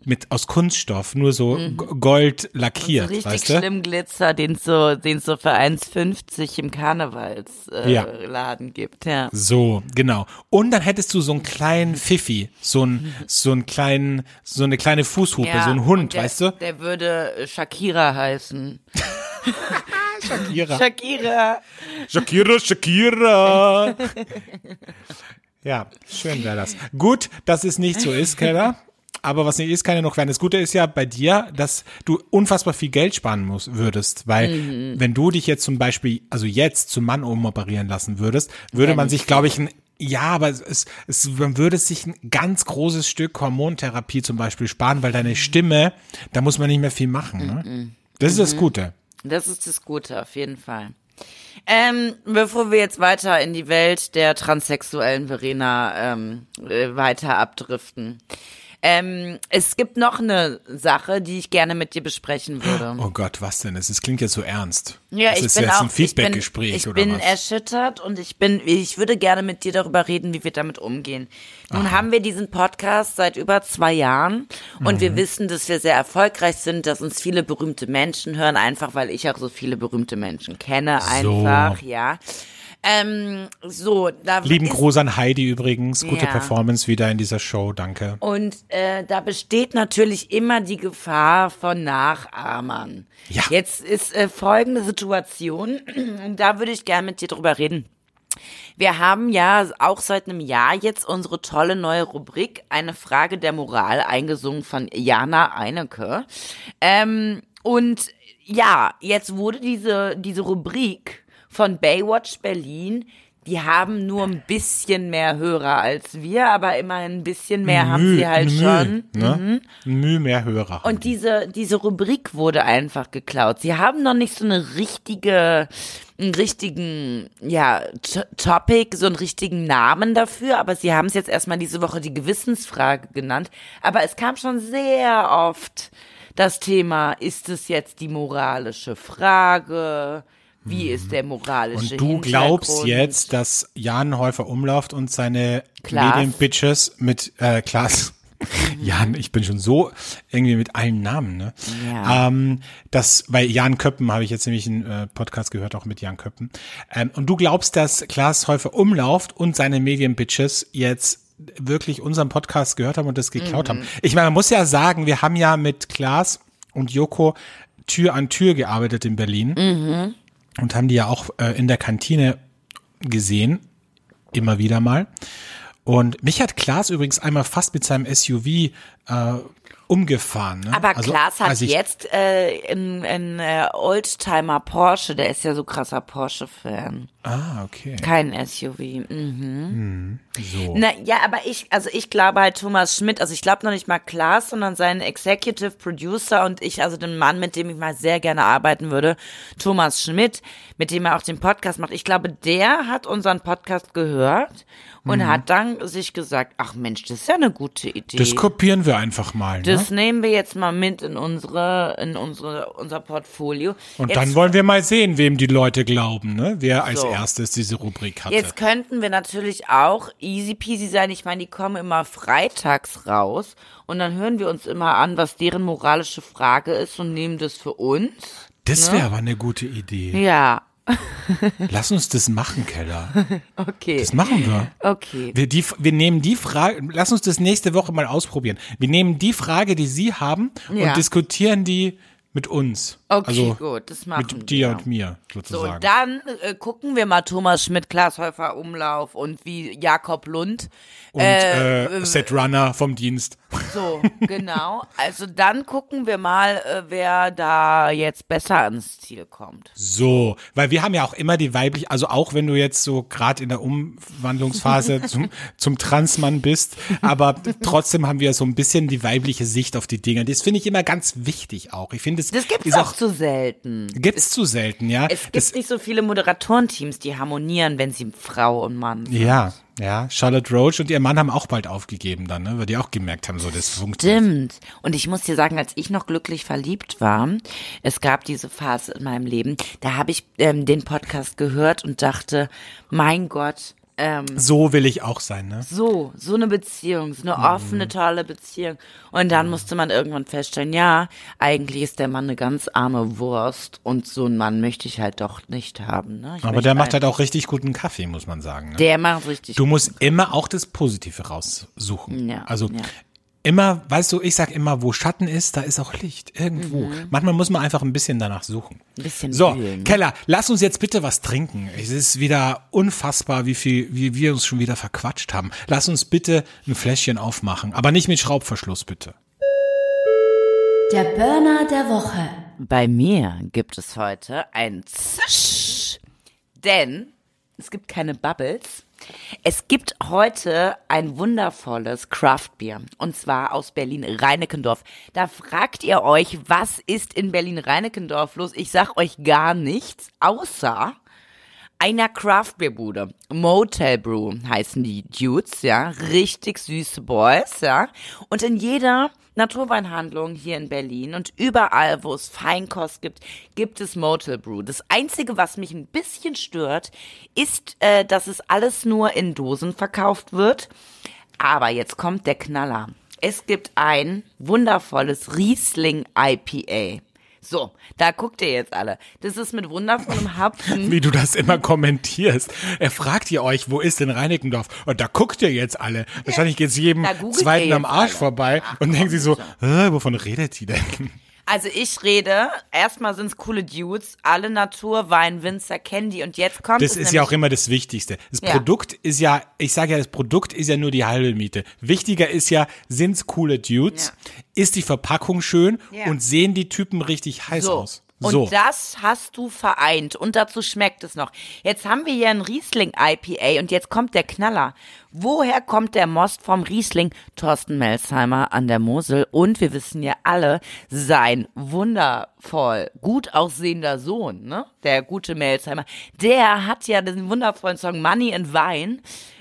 mit aus Kunststoff, nur so G- Gold lackiert, So richtig weißt du? schlimm Glitzer, den es so, den so für 1,50 im Karnevalsladen äh, Ja. Laden gibt, ja. So, genau. Und dann hättest du so einen kleinen Pfiffi, so einen, so einen kleinen, so eine kleine Fußhupe, ja. so einen und Hund, der, weißt du? Der würde Shakira heißen. Shakira. Shakira. Shakira, Shakira. ja, schön wäre das. Gut, dass es nicht so ist, Keller. Aber was nicht ist, kann ja noch werden. Das Gute ist ja bei dir, dass du unfassbar viel Geld sparen musst, würdest, weil Mhm. wenn du dich jetzt zum Beispiel, also jetzt zum Mann umoperieren lassen würdest, würde Ja, man sich, glaube ich, ein ja, aber es, es, man würde sich ein ganz großes Stück Hormontherapie zum Beispiel sparen, weil deine Stimme, da muss man nicht mehr viel machen. Ne? Das ist das Mhm. Gute. Das ist das Gute, auf jeden Fall. Ähm, bevor wir jetzt weiter in die Welt der transsexuellen Verena ähm, äh, weiter abdriften. Ähm, es gibt noch eine Sache, die ich gerne mit dir besprechen würde. Oh Gott, was denn? Es klingt jetzt so ernst. Ja, das ich ist bin jetzt auch, ein Feedbackgespräch ich bin, oder ich bin was? erschüttert und ich bin, ich würde gerne mit dir darüber reden, wie wir damit umgehen. Nun haben wir diesen Podcast seit über zwei Jahren und Mhm. wir wissen, dass wir sehr erfolgreich sind, dass uns viele berühmte Menschen hören, einfach weil ich auch so viele berühmte Menschen kenne, So. einfach, ja. Ähm, so, da Lieben Gruß an Heidi übrigens. Gute Ja. Performance wieder in dieser Show. Danke. Und äh, da besteht natürlich immer die Gefahr von Nachahmern. Ja. Jetzt ist äh, folgende Situation, und da würde ich gerne mit dir drüber reden. Wir haben ja auch seit einem Jahr jetzt unsere tolle neue Rubrik, eine Frage der Moral, eingesungen von Jana Einecke. Ähm, und ja, jetzt wurde diese, diese Rubrik von Baywatch Berlin, die haben nur ein bisschen mehr Hörer als wir, aber immerhin ein bisschen mehr haben Müh, sie halt Müh, schon. Ne? Müh mehr Hörer. Und diese, diese Rubrik wurde einfach geklaut. Sie haben noch nicht so eine richtige, einen richtigen, ja, T Topic, so einen richtigen Namen dafür, aber sie haben es jetzt erstmal diese Woche die Gewissensfrage genannt. Aber es kam schon sehr oft das Thema, ist es jetzt die moralische Frage? Wie ist der moralische Und du glaubst jetzt, dass Jan Häufer Umlauft und seine. Medienbitches mit äh, Klaas. Jan, ich bin schon so irgendwie mit allen Namen, ne? Ja. Ähm, das, bei Jan Köppen habe ich jetzt nämlich einen äh, Podcast gehört, auch mit Jan Köppen. Ähm, und du glaubst, dass Klaas Häufer Umlauft und seine Medienbitches jetzt wirklich unseren Podcast gehört haben und das geklaut haben. Ich meine, man muss ja sagen, wir haben ja mit Klaas und Joko Tür an Tür gearbeitet in Berlin und haben die ja auch äh, in der Kantine gesehen, immer wieder mal. Und mich hat Klaas übrigens einmal fast mit seinem SUV äh, umgefahren. Ne? Aber Also, Klaas hat jetzt äh, einen ein, äh, Oldtimer Porsche, der ist ja so krasser Porsche-Fan. Ah, okay. Kein SUV. Mhm. So. Na ja, aber ich, also ich glaube halt Thomas Schmidt, also ich glaube noch nicht mal Klaas, sondern seinen Executive Producer und ich, also den Mann, mit dem ich mal sehr gerne arbeiten würde, Thomas Schmidt, mit dem er auch den Podcast macht. Ich glaube, der hat unseren Podcast gehört und Mhm. hat dann sich gesagt, ach Mensch, das ist ja eine gute Idee. Das kopieren wir einfach mal. Ne? Das nehmen wir jetzt mal mit in unsere, in unsere, unser Portfolio. Und jetzt, dann wollen wir mal sehen, wem die Leute glauben, ne? wer als So. erstes diese Rubrik hatte. Jetzt könnten wir natürlich auch easy peasy sein. Ich meine, die kommen immer freitags raus und dann hören wir uns immer an, was deren moralische Frage ist und nehmen das für uns. das wäre aber eine gute Idee. Ja, Lass uns das machen, Keller. okay. Das machen wir. Okay. Wir, die, wir nehmen die Frage, lass uns das nächste Woche mal ausprobieren. Wir nehmen die Frage, die Sie haben Ja. und diskutieren die mit uns. Okay, also gut, das machen mit dir wir. und mir So, sozusagen. und dann äh, gucken wir mal Thomas Schmidt, Klaas Häufer Umlauf und wie Jakob Lund. und äh, Set Runner vom Dienst. So, genau. Also dann gucken wir mal, äh, wer da jetzt besser ans Ziel kommt. So, weil wir haben ja auch immer die weiblich, also auch wenn du jetzt so gerade in der Umwandlungsphase zum, zum Transmann bist, aber trotzdem haben wir so ein bisschen die weibliche Sicht auf die Dinge. Das finde ich immer ganz wichtig auch. Ich finde, es Das gibt's ist auch auch zu selten. gibt's zu selten, ja. Es gibt das, nicht so viele Moderatorenteams, die harmonieren, wenn sie Frau und Mann sind. ja, ja. Charlotte Roach und ihr Mann haben auch bald aufgegeben dann, ne, weil die auch gemerkt haben, so das funktioniert. Stimmt. Und ich muss dir sagen, als ich noch glücklich verliebt war, es gab diese Phase in meinem Leben, da habe ich ähm, den Podcast gehört und dachte, mein Gott, ähm, So will ich auch sein, ne? so, so eine Beziehung, so eine Mhm. offene, tolle Beziehung. Und dann musste man irgendwann feststellen, ja, eigentlich ist der Mann eine ganz arme Wurst und so einen Mann möchte ich halt doch nicht haben. Ne? Ich Aber der macht halt auch richtig guten Kaffee, muss man sagen. Ne? Der macht richtig. Du musst immer auch das Positive raussuchen. Ja, also ja. Immer, weißt du, ich sag immer, wo Schatten ist, da ist auch Licht. Irgendwo. Manchmal muss man einfach ein bisschen danach suchen. Ein Mhm. bisschen So, wühlen, ne? Keller, lass uns jetzt bitte was trinken. Es ist wieder unfassbar, wie viel, wie wir uns schon wieder verquatscht haben. Lass uns bitte ein Fläschchen aufmachen, aber nicht mit Schraubverschluss, bitte. Der Burner der Woche. Bei mir gibt es heute ein Zisch, denn es gibt keine Bubbles. Es gibt heute ein wundervolles Craftbier und zwar aus Berlin-Reinickendorf. Da fragt ihr euch, was ist in Berlin-Reinickendorf los? Ich sag euch gar nichts, außer einer Craftbeerbude. Motel Brew heißen die Dudes, ja. Richtig süße Boys, ja. Und in jeder Naturweinhandlung hier in Berlin und überall, wo es Feinkost gibt, gibt es Motel Brew. Das Einzige, was mich ein bisschen stört, ist, äh, dass es alles nur in Dosen verkauft wird. Aber jetzt kommt der Knaller. Es gibt ein wundervolles Riesling IPA. So, da guckt ihr jetzt alle. Das ist mit wundervollem Hopfen. Wie du das immer kommentierst. Er fragt ihr euch, wo ist denn Reinickendorf? Und da guckt ihr jetzt alle. Wahrscheinlich geht's jedem Da googelt zweiten am Arsch alle. vorbei und denkt sich so, äh, wovon redet die denn? Also ich rede, erstmal sind's coole Dudes, alle Naturwein, Winzer kennen die und jetzt kommt Das es ist ja auch immer das Wichtigste. Das Ja. Produkt ist ja, ich sage ja, das Produkt ist ja nur die halbe Miete. Wichtiger ist ja, sind's coole Dudes? Ist die Verpackung schön? Ja. Und sehen die Typen richtig heiß so. aus? Und So. das hast du vereint und dazu schmeckt es noch. Jetzt haben wir hier ein Riesling IPA und jetzt kommt der Knaller. Woher kommt der Most vom Riesling? Thorsten Melsheimer an der Mosel und wir wissen ja alle, sein wundervoll gut aussehender Sohn, ne? Der gute Melsheimer, der hat ja den wundervollen Song Money and Wine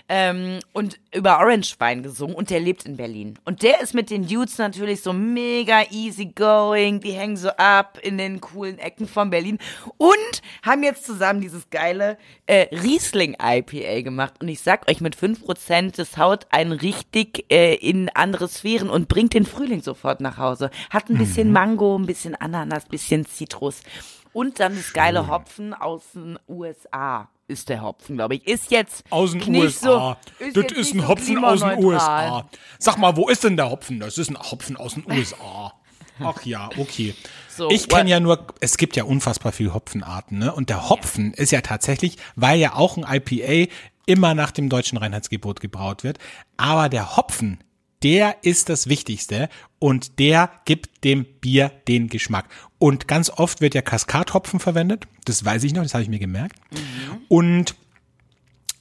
ähm, und über Orange Wein gesungen und der lebt in Berlin. Und der ist mit den Dudes natürlich so mega easy going, die hängen so ab in den coolen Ecken von Berlin und haben jetzt zusammen dieses geile äh, Riesling IPA gemacht. Und ich sag euch, mit 5% das haut einen richtig äh, in andere Sphären und bringt den Frühling sofort nach Hause. Hat ein bisschen Mango, ein bisschen Ananas, bisschen Zitrus. Und dann das geile Hopfen aus den USA ist der Hopfen, glaube ich. Ist jetzt Aus den USA. So, das jetzt ist ein so Hopfen aus den. USA. Sag mal, wo ist denn der Hopfen? Das ist ein Hopfen aus den USA. Ach ja, okay. So, ich kenne ja nur, es gibt ja unfassbar viele Hopfenarten, ne? Und der Hopfen ist ja tatsächlich, weil ja auch ein IPA immer nach dem deutschen Reinheitsgebot gebraut wird, aber der Hopfen der ist das Wichtigste und der gibt dem Bier den Geschmack. Und ganz oft wird ja Kaskadhopfen verwendet. Das weiß ich noch, das habe ich mir gemerkt. Mhm. Und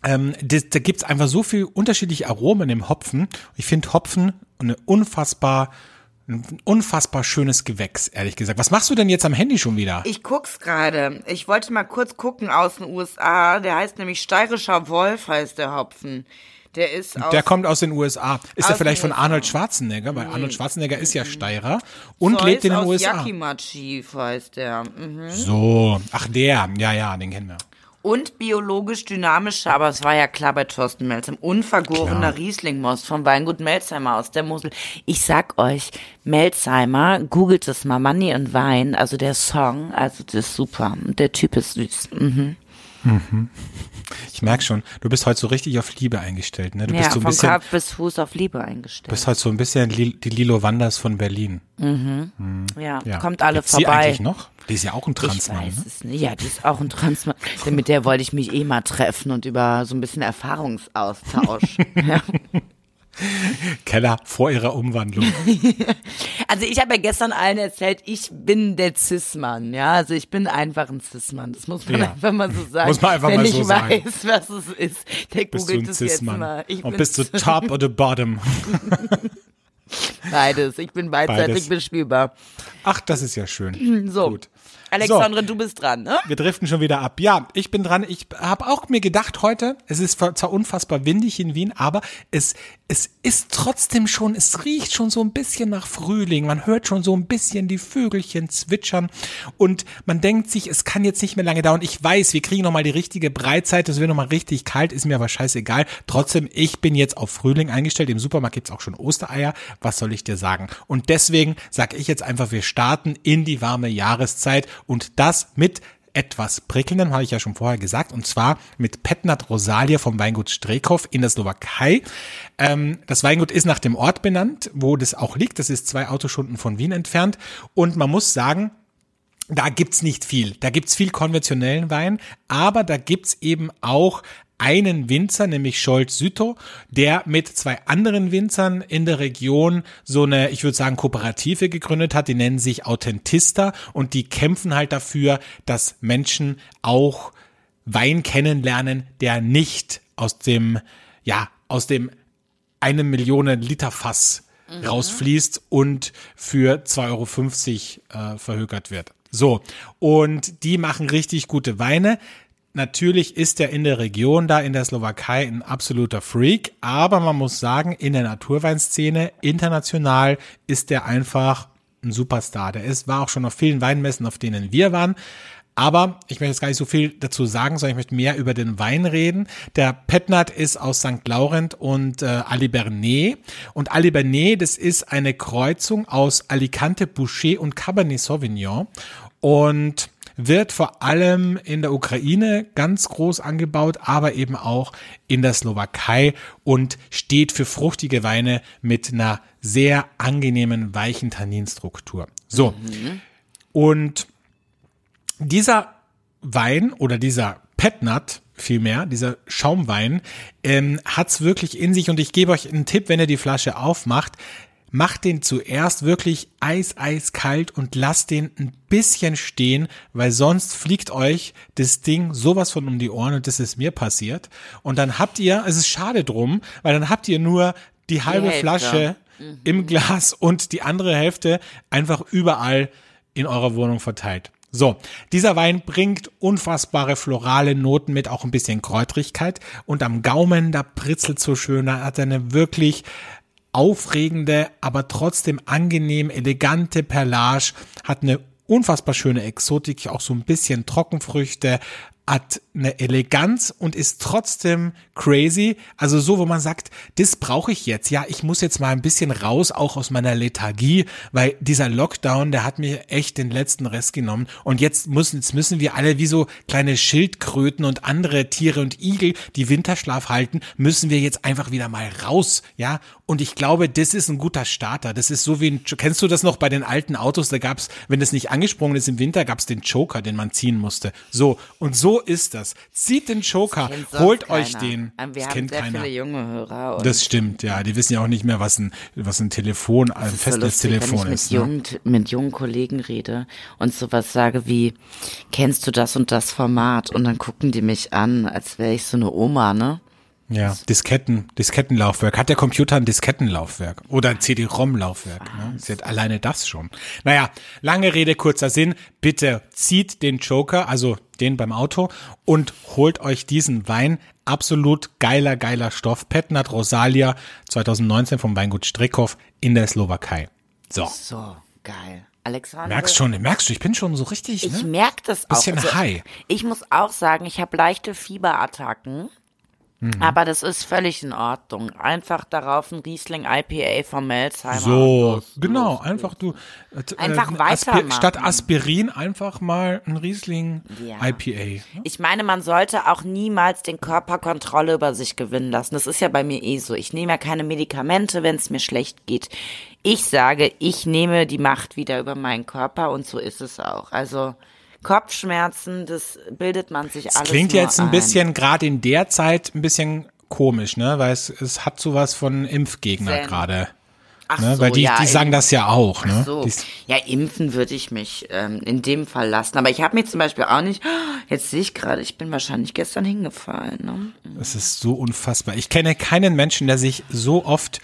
ähm, das, da gibt's einfach so viel unterschiedliche Aromen im Hopfen. Ich finde Hopfen eine unfassbar ein unfassbar schönes Gewächs, ehrlich gesagt. Was machst du denn jetzt am Handy schon wieder? Ich guck's gerade. Ich wollte mal kurz gucken aus den USA. Der heißt nämlich steirischer Wolf, heißt der Hopfen. Der ist aus, Der kommt aus den USA. Ist er vielleicht von Arnold Schwarzenegger? Weil Arnold Schwarzenegger ist ja Steirer und Zeus lebt in den aus USA. Yakimachi heißt der. Mhm. So, ach der, ja, ja, den kennen wir. Und biologisch dynamischer, aber es war ja klar bei Thorsten Melzheim, unvergorener Klar. Rieslingmost vom Weingut Melzheimer aus der Mosel. Ich sag euch, Melzheimer, googelt es mal, Money und Wein, also der Song, also das ist super. Der Typ ist süß. Mhm. Ich merk schon, du bist heute so richtig auf Liebe eingestellt, ne? Du Ja, bist so ein von bisschen, Kopf bis Fuß auf Liebe eingestellt. bist heute so ein bisschen die Lilo Wanders von Berlin. ja, Ja. kommt alle Gibt's die vorbei. eigentlich noch? Die ist ja auch ein Ich Transmann, weiß ne? es nicht. Ja, die ist auch ein Transmann. Denn mit der wollte ich mich eh mal treffen und über so ein bisschen Erfahrungsaustausch. ja. Keller vor ihrer Umwandlung. Also ich habe ja gestern allen erzählt, ich bin der Cis-Mann, ja. Also ich bin einfach ein Cis-Mann. Das muss man Ja. einfach mal so sagen. Muss man einfach Wenn mal ich so sagen. weiß, was es ist, der Bist googelt es jetzt mal. Ich Und bist du top oder bottom? beides. Ich bin beidseitig Beides. bespielbar. Ach, das ist ja schön. So. Gut. Alexandre, du bist dran, ne? Wir driften schon wieder ab. Ja, ich bin dran. Ich habe auch mir gedacht heute, es ist zwar unfassbar windig in Wien, aber es, es ist trotzdem schon, es riecht schon so ein bisschen nach Frühling. Man hört schon so ein bisschen die Vögelchen zwitschern und man denkt sich, es kann jetzt nicht mehr lange dauern. Ich weiß, wir kriegen nochmal die richtige Breitzeit, es wird nochmal richtig kalt, ist mir aber scheißegal. Trotzdem, ich bin jetzt auf Frühling eingestellt. Im Supermarkt gibt's auch schon Ostereier. Was soll ich dir sagen? Und deswegen sage ich jetzt einfach, wir starten in die warme Jahreszeit und das mit etwas prickelndem, habe ich ja schon vorher gesagt, und zwar mit Petnat Rosalia vom Weingut Strekov in der Slowakei. Ähm, das Weingut ist nach dem Ort benannt, wo das auch liegt. Das ist zwei Autostunden von Wien entfernt. Und man muss sagen, da gibt's nicht viel. Da gibt's viel konventionellen Wein, aber da gibt's eben auch einen Winzer, nämlich Scholz Sütow, der mit zwei anderen Winzern in der Region so eine, ich würde sagen, Kooperative gegründet hat. Die nennen sich Authentista und die kämpfen halt dafür, dass Menschen auch Wein kennenlernen, der nicht aus dem, ja, aus dem eine Million Liter Fass rausfließt und für 2,50 Euro äh, verhökert wird. So, und die machen richtig gute Weine. Natürlich ist er in der Region da in der Slowakei ein absoluter Freak, aber man muss sagen, in der Naturweinszene international ist er einfach ein Superstar. Der ist, war auch schon auf vielen Weinmessen, auf denen wir waren. Aber ich möchte jetzt gar nicht so viel dazu sagen, sondern ich möchte mehr über den Wein reden. Der Petnat ist aus St. Laurent und äh, Alibernet. Und Alibernet, das ist eine Kreuzung aus Alicante, Boucher und Cabernet Sauvignon. Und wird vor allem in der Ukraine ganz groß angebaut, aber eben auch in der Slowakei und steht für fruchtige Weine mit einer sehr angenehmen, weichen Tanninstruktur. So. Und dieser Wein oder dieser Petnat vielmehr, dieser Schaumwein, ähm, hat's wirklich in sich und ich gebe euch einen Tipp, wenn ihr die Flasche aufmacht, macht den zuerst wirklich eis, eiskalt und lasst den ein bisschen stehen, weil sonst fliegt euch das Ding sowas von um die Ohren und das ist mir passiert. Und dann habt ihr, es ist schade drum, weil dann habt ihr nur die halbe Hälfte. Flasche im Glas und die andere Hälfte einfach überall in eurer Wohnung verteilt. So, dieser Wein bringt unfassbare florale Noten mit, auch ein bisschen Kräutrigkeit und am Gaumen, da pritzelt so schön, da hat er eine wirklich aufregende, aber trotzdem angenehm elegante Perlage, hat eine unfassbar schöne Exotik, auch so ein bisschen Trockenfrüchte, hat eine Eleganz und ist trotzdem crazy. Also so, wo man sagt, das brauche ich jetzt. Ja, ich muss jetzt mal ein bisschen raus, auch aus meiner Lethargie, weil dieser Lockdown, der hat mir echt den letzten Rest genommen. Und jetzt müssen, jetzt müssen wir alle wie so kleine Schildkröten und andere Tiere und Igel, die Winterschlaf halten, müssen wir jetzt einfach wieder mal raus. Ja, Und ich glaube, das ist ein guter Starter. Das ist so wie ein, kennst du das noch bei den alten Autos? Da gab's, wenn das nicht angesprungen ist im Winter, gab's den Joker, den man ziehen musste. So. Und so ist das. Zieht den Joker, holt keiner. euch den. Wir das haben kennt sehr keiner. viele junge Hörer. Das stimmt, ja. Die wissen ja auch nicht mehr, was ein, was ein Telefon, ein es ist so Festnetztelefon wenn ich ist. mit, Ne? jungen, mit jungen Kollegen rede und sowas sage wie, kennst du das und das Format? Und dann gucken die mich an, als wäre ich so eine Oma, ne? Ja, Disketten, Diskettenlaufwerk. Hat der Computer ein Diskettenlaufwerk oder ein CD-ROM-Laufwerk? Ne? Sie hat alleine das schon. Naja, lange Rede, kurzer Sinn. Bitte zieht den Joker, also den beim Auto, und holt euch diesen Wein. Absolut geiler, geiler Stoff. Petnat Rosalia 2019 vom Weingut Strickhoff in der Slowakei. So. So, geil. Alexander. Merkst schon, merkst du, ich bin schon so richtig, Ich ne? merke das auch. Bisschen high. Ich muss auch sagen, ich habe leichte Fieberattacken. Mhm. Aber das ist völlig in Ordnung. Einfach darauf ein Riesling IPA vom Melzheimer. So, Los, genau, los. einfach du. äh, Einfach äh, weitermachen. statt Aspirin einfach mal ein Riesling Ja. IPA. Ich meine, man sollte auch niemals den Körper Kontrolle über sich gewinnen lassen. Das ist ja bei mir eh so. Ich nehme ja keine Medikamente, wenn es mir schlecht geht. Ich sage, ich nehme die Macht wieder über meinen Körper und so ist es auch. Also Kopfschmerzen, das bildet man sich Das alles klingt jetzt ein ein. bisschen, gerade in der Zeit, ein bisschen komisch, ne? Weil es, es hat sowas von Impfgegner gerade. Ach Ne? so, Weil die, ja, die sagen das ja auch, ne? So. Die, Ja, impfen würde ich mich ähm, in dem Fall lassen. Aber ich habe mir zum Beispiel auch nicht, jetzt sehe ich gerade, ich bin wahrscheinlich gestern hingefallen. Ne? das ist so unfassbar. Ich kenne keinen Menschen, der sich so oft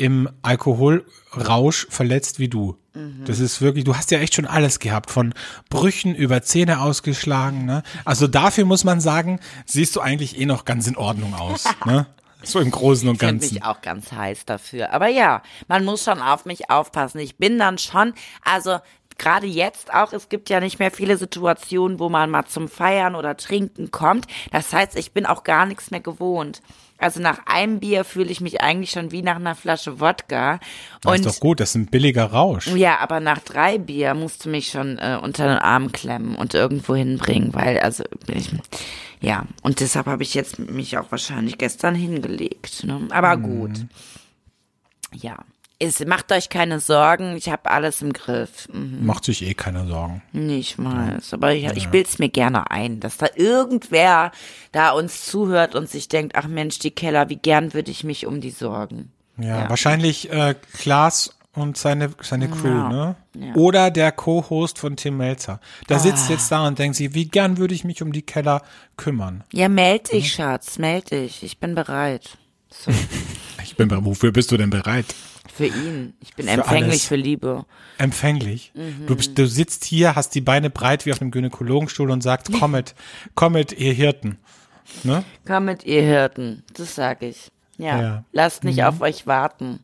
im Alkoholrausch verletzt wie du. Mhm. Das ist wirklich, du hast ja echt schon alles gehabt, von Brüchen über Zähne ausgeschlagen, ne? Also dafür muss man sagen, siehst du eigentlich eh noch ganz in Ordnung aus, ne? So im Großen und Ich finde Ganzen. mich auch ganz heiß dafür. Aber ja, man muss schon auf mich aufpassen. Ich bin dann schon, also gerade jetzt auch, es gibt ja nicht mehr viele Situationen, wo man mal zum Feiern oder Trinken kommt. Das heißt, ich bin auch gar nichts mehr gewohnt. Also nach einem Bier fühle ich mich eigentlich schon wie nach einer Flasche Wodka. Das Und ist doch gut, das ist ein billiger Rausch. Ja, aber nach drei Bier musst du mich schon äh, unter den Arm klemmen und irgendwo hinbringen, weil, also, ich, ja, und deshalb habe ich jetzt mich auch wahrscheinlich gestern hingelegt. Ne? Aber gut. Ja. Es macht euch keine Sorgen, ich habe alles im Griff. Mhm. Macht sich eh keiner Sorgen. Nee, Ich weiß, aber ich, ich bild's mir gerne ein, dass da irgendwer da uns zuhört und sich denkt, ach Mensch, die Keller, wie gern würde ich mich um die sorgen. Ja, Ja. wahrscheinlich äh, Klaas und seine, seine Crew, Ja. ne? Ja. Ah. Oder der Co-Host von Tim Melzer. Der sitzt jetzt da und denkt sich, wie gern würde ich mich um die Keller kümmern. Ja, meld dich, Schatz, meld dich, ich bin bereit. So. Ich bin, bereit. wofür bist du denn bereit? Für ihn. Ich bin Für empfänglich alles. für Liebe. Empfänglich. Mhm. Du, du sitzt hier, hast die Beine breit wie auf einem Gynäkologenstuhl und sagst, kommet, kommet, ihr Hirten. Ne? Kommet, ihr Hirten. Das sag ich. Ja. Ja. Lasst nicht auf euch warten.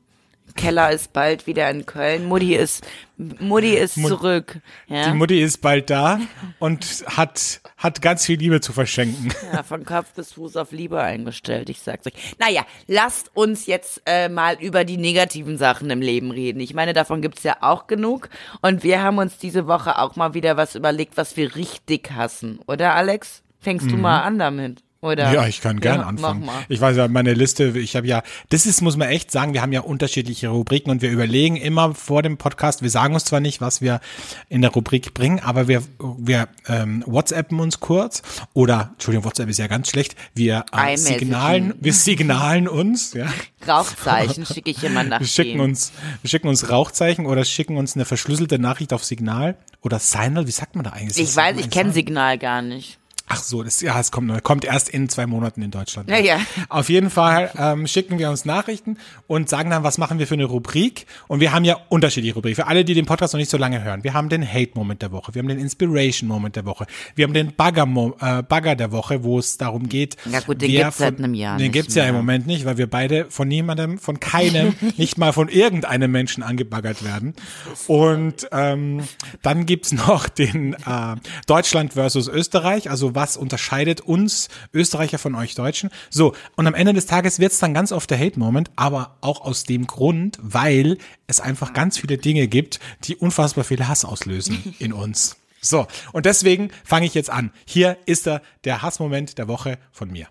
Keller ist bald wieder in Köln. Mutti ist, Mutti ist zurück. Ja? Die Mutti ist bald da und hat, hat ganz viel Liebe zu verschenken. ja, von Kopf bis Fuß auf Liebe eingestellt, ich sag's euch. Naja, lasst uns jetzt äh, mal über die negativen Sachen im Leben reden. Ich meine, davon gibt's ja auch genug. Und wir haben uns diese Woche auch mal wieder was überlegt, was wir richtig hassen. Oder, Alex? Fängst du mal an damit? Oder? Ja, ich kann gern Ja, anfangen. Ich weiß ja, meine Liste, ich habe ja, das ist, muss man echt sagen, wir haben ja unterschiedliche Rubriken und wir überlegen immer vor dem Podcast, wir sagen uns zwar nicht, was wir in der Rubrik bringen, aber wir, wir ähm, WhatsAppen uns kurz oder, Entschuldigung, WhatsApp ist ja ganz schlecht, wir äh, signalen, wir signalen uns, ja. Rauchzeichen schicke ich immer nach Wir schicken uns, wir schicken uns Rauchzeichen oder schicken uns eine verschlüsselte Nachricht auf Signal oder Signal, wie sagt man da eigentlich? Ich weiß, ich kenne Signal gar nicht. Ach so, das, ja, es kommt, kommt erst in zwei Monaten in Deutschland. Ja, ja. Auf jeden Fall ähm, schicken wir uns Nachrichten und sagen dann, was machen wir für eine Rubrik. Und wir haben ja unterschiedliche Rubriken. Für alle, die den Podcast noch nicht so lange hören. Wir haben den Hate-Moment der Woche. Wir haben den Inspiration-Moment der Woche. Wir haben den Bagger, äh, Bagger der Woche, wo es darum geht. Ja gut, den gibt's seit von- einem Jahr Den gibt's ja im mehr. Moment nicht, weil wir beide von niemandem, von keinem, nicht mal von irgendeinem Menschen angebaggert werden. Und ähm, dann gibt's noch den äh, Deutschland versus Österreich. Also was unterscheidet uns Österreicher von euch Deutschen? So, und am Ende des Tages wird's dann ganz oft der Hate-Moment, aber auch aus dem Grund, weil es einfach ganz viele Dinge gibt, die unfassbar viel Hass auslösen in uns. So, und deswegen fange ich jetzt an. Hier ist er, der Hassmoment der Woche von mir.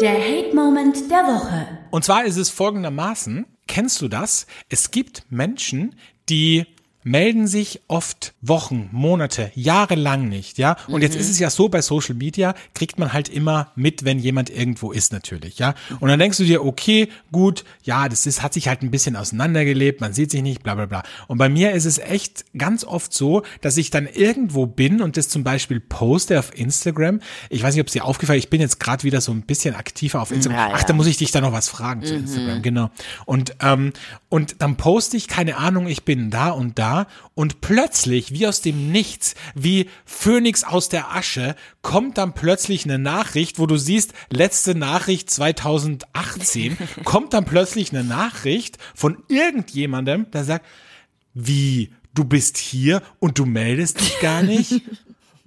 Der Hate-Moment der Woche. Und zwar ist es folgendermaßen, kennst du das? Es gibt Menschen, die melden sich oft Wochen, Monate, Jahre lang nicht, ja. Und mhm. jetzt ist es ja so, bei Social Media kriegt man halt immer mit, wenn jemand irgendwo ist, natürlich, ja. Und dann denkst du dir, okay, gut, ja, das ist, hat sich halt ein bisschen auseinandergelebt, man sieht sich nicht, bla, bla, bla. Und bei mir ist es echt ganz oft so, dass ich dann irgendwo bin und das zum Beispiel poste auf Instagram. Ich weiß nicht, ob es dir aufgefallen ist, ich bin jetzt gerade wieder so ein bisschen aktiver auf Instagram. Ja, ja. Ach, da muss ich dich da noch was fragen zu mhm. Instagram, genau. Und, ähm, und dann poste ich, keine Ahnung, ich bin da und da und plötzlich, wie aus dem Nichts, wie Phönix aus der Asche, kommt dann plötzlich eine Nachricht, wo du siehst, letzte Nachricht 2018, kommt dann plötzlich eine Nachricht von irgendjemandem, der sagt, wie, du bist hier und du meldest dich gar nicht?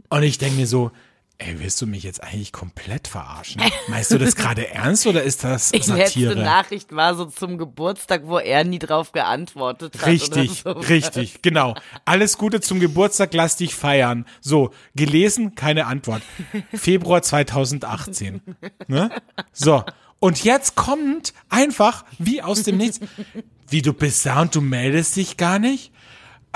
Und ich denke mir so, Ey, willst du mich jetzt eigentlich komplett verarschen? Meinst du das gerade ernst oder ist das Satire? Die letzte Nachricht war so zum Geburtstag, wo er nie drauf geantwortet hat. Richtig, so. richtig, genau. Alles Gute zum Geburtstag, lass dich feiern. So, gelesen, keine Antwort. Februar 2018. Ne? So, und jetzt kommt einfach, wie aus dem Nichts, wie du bist da und du meldest dich gar nicht?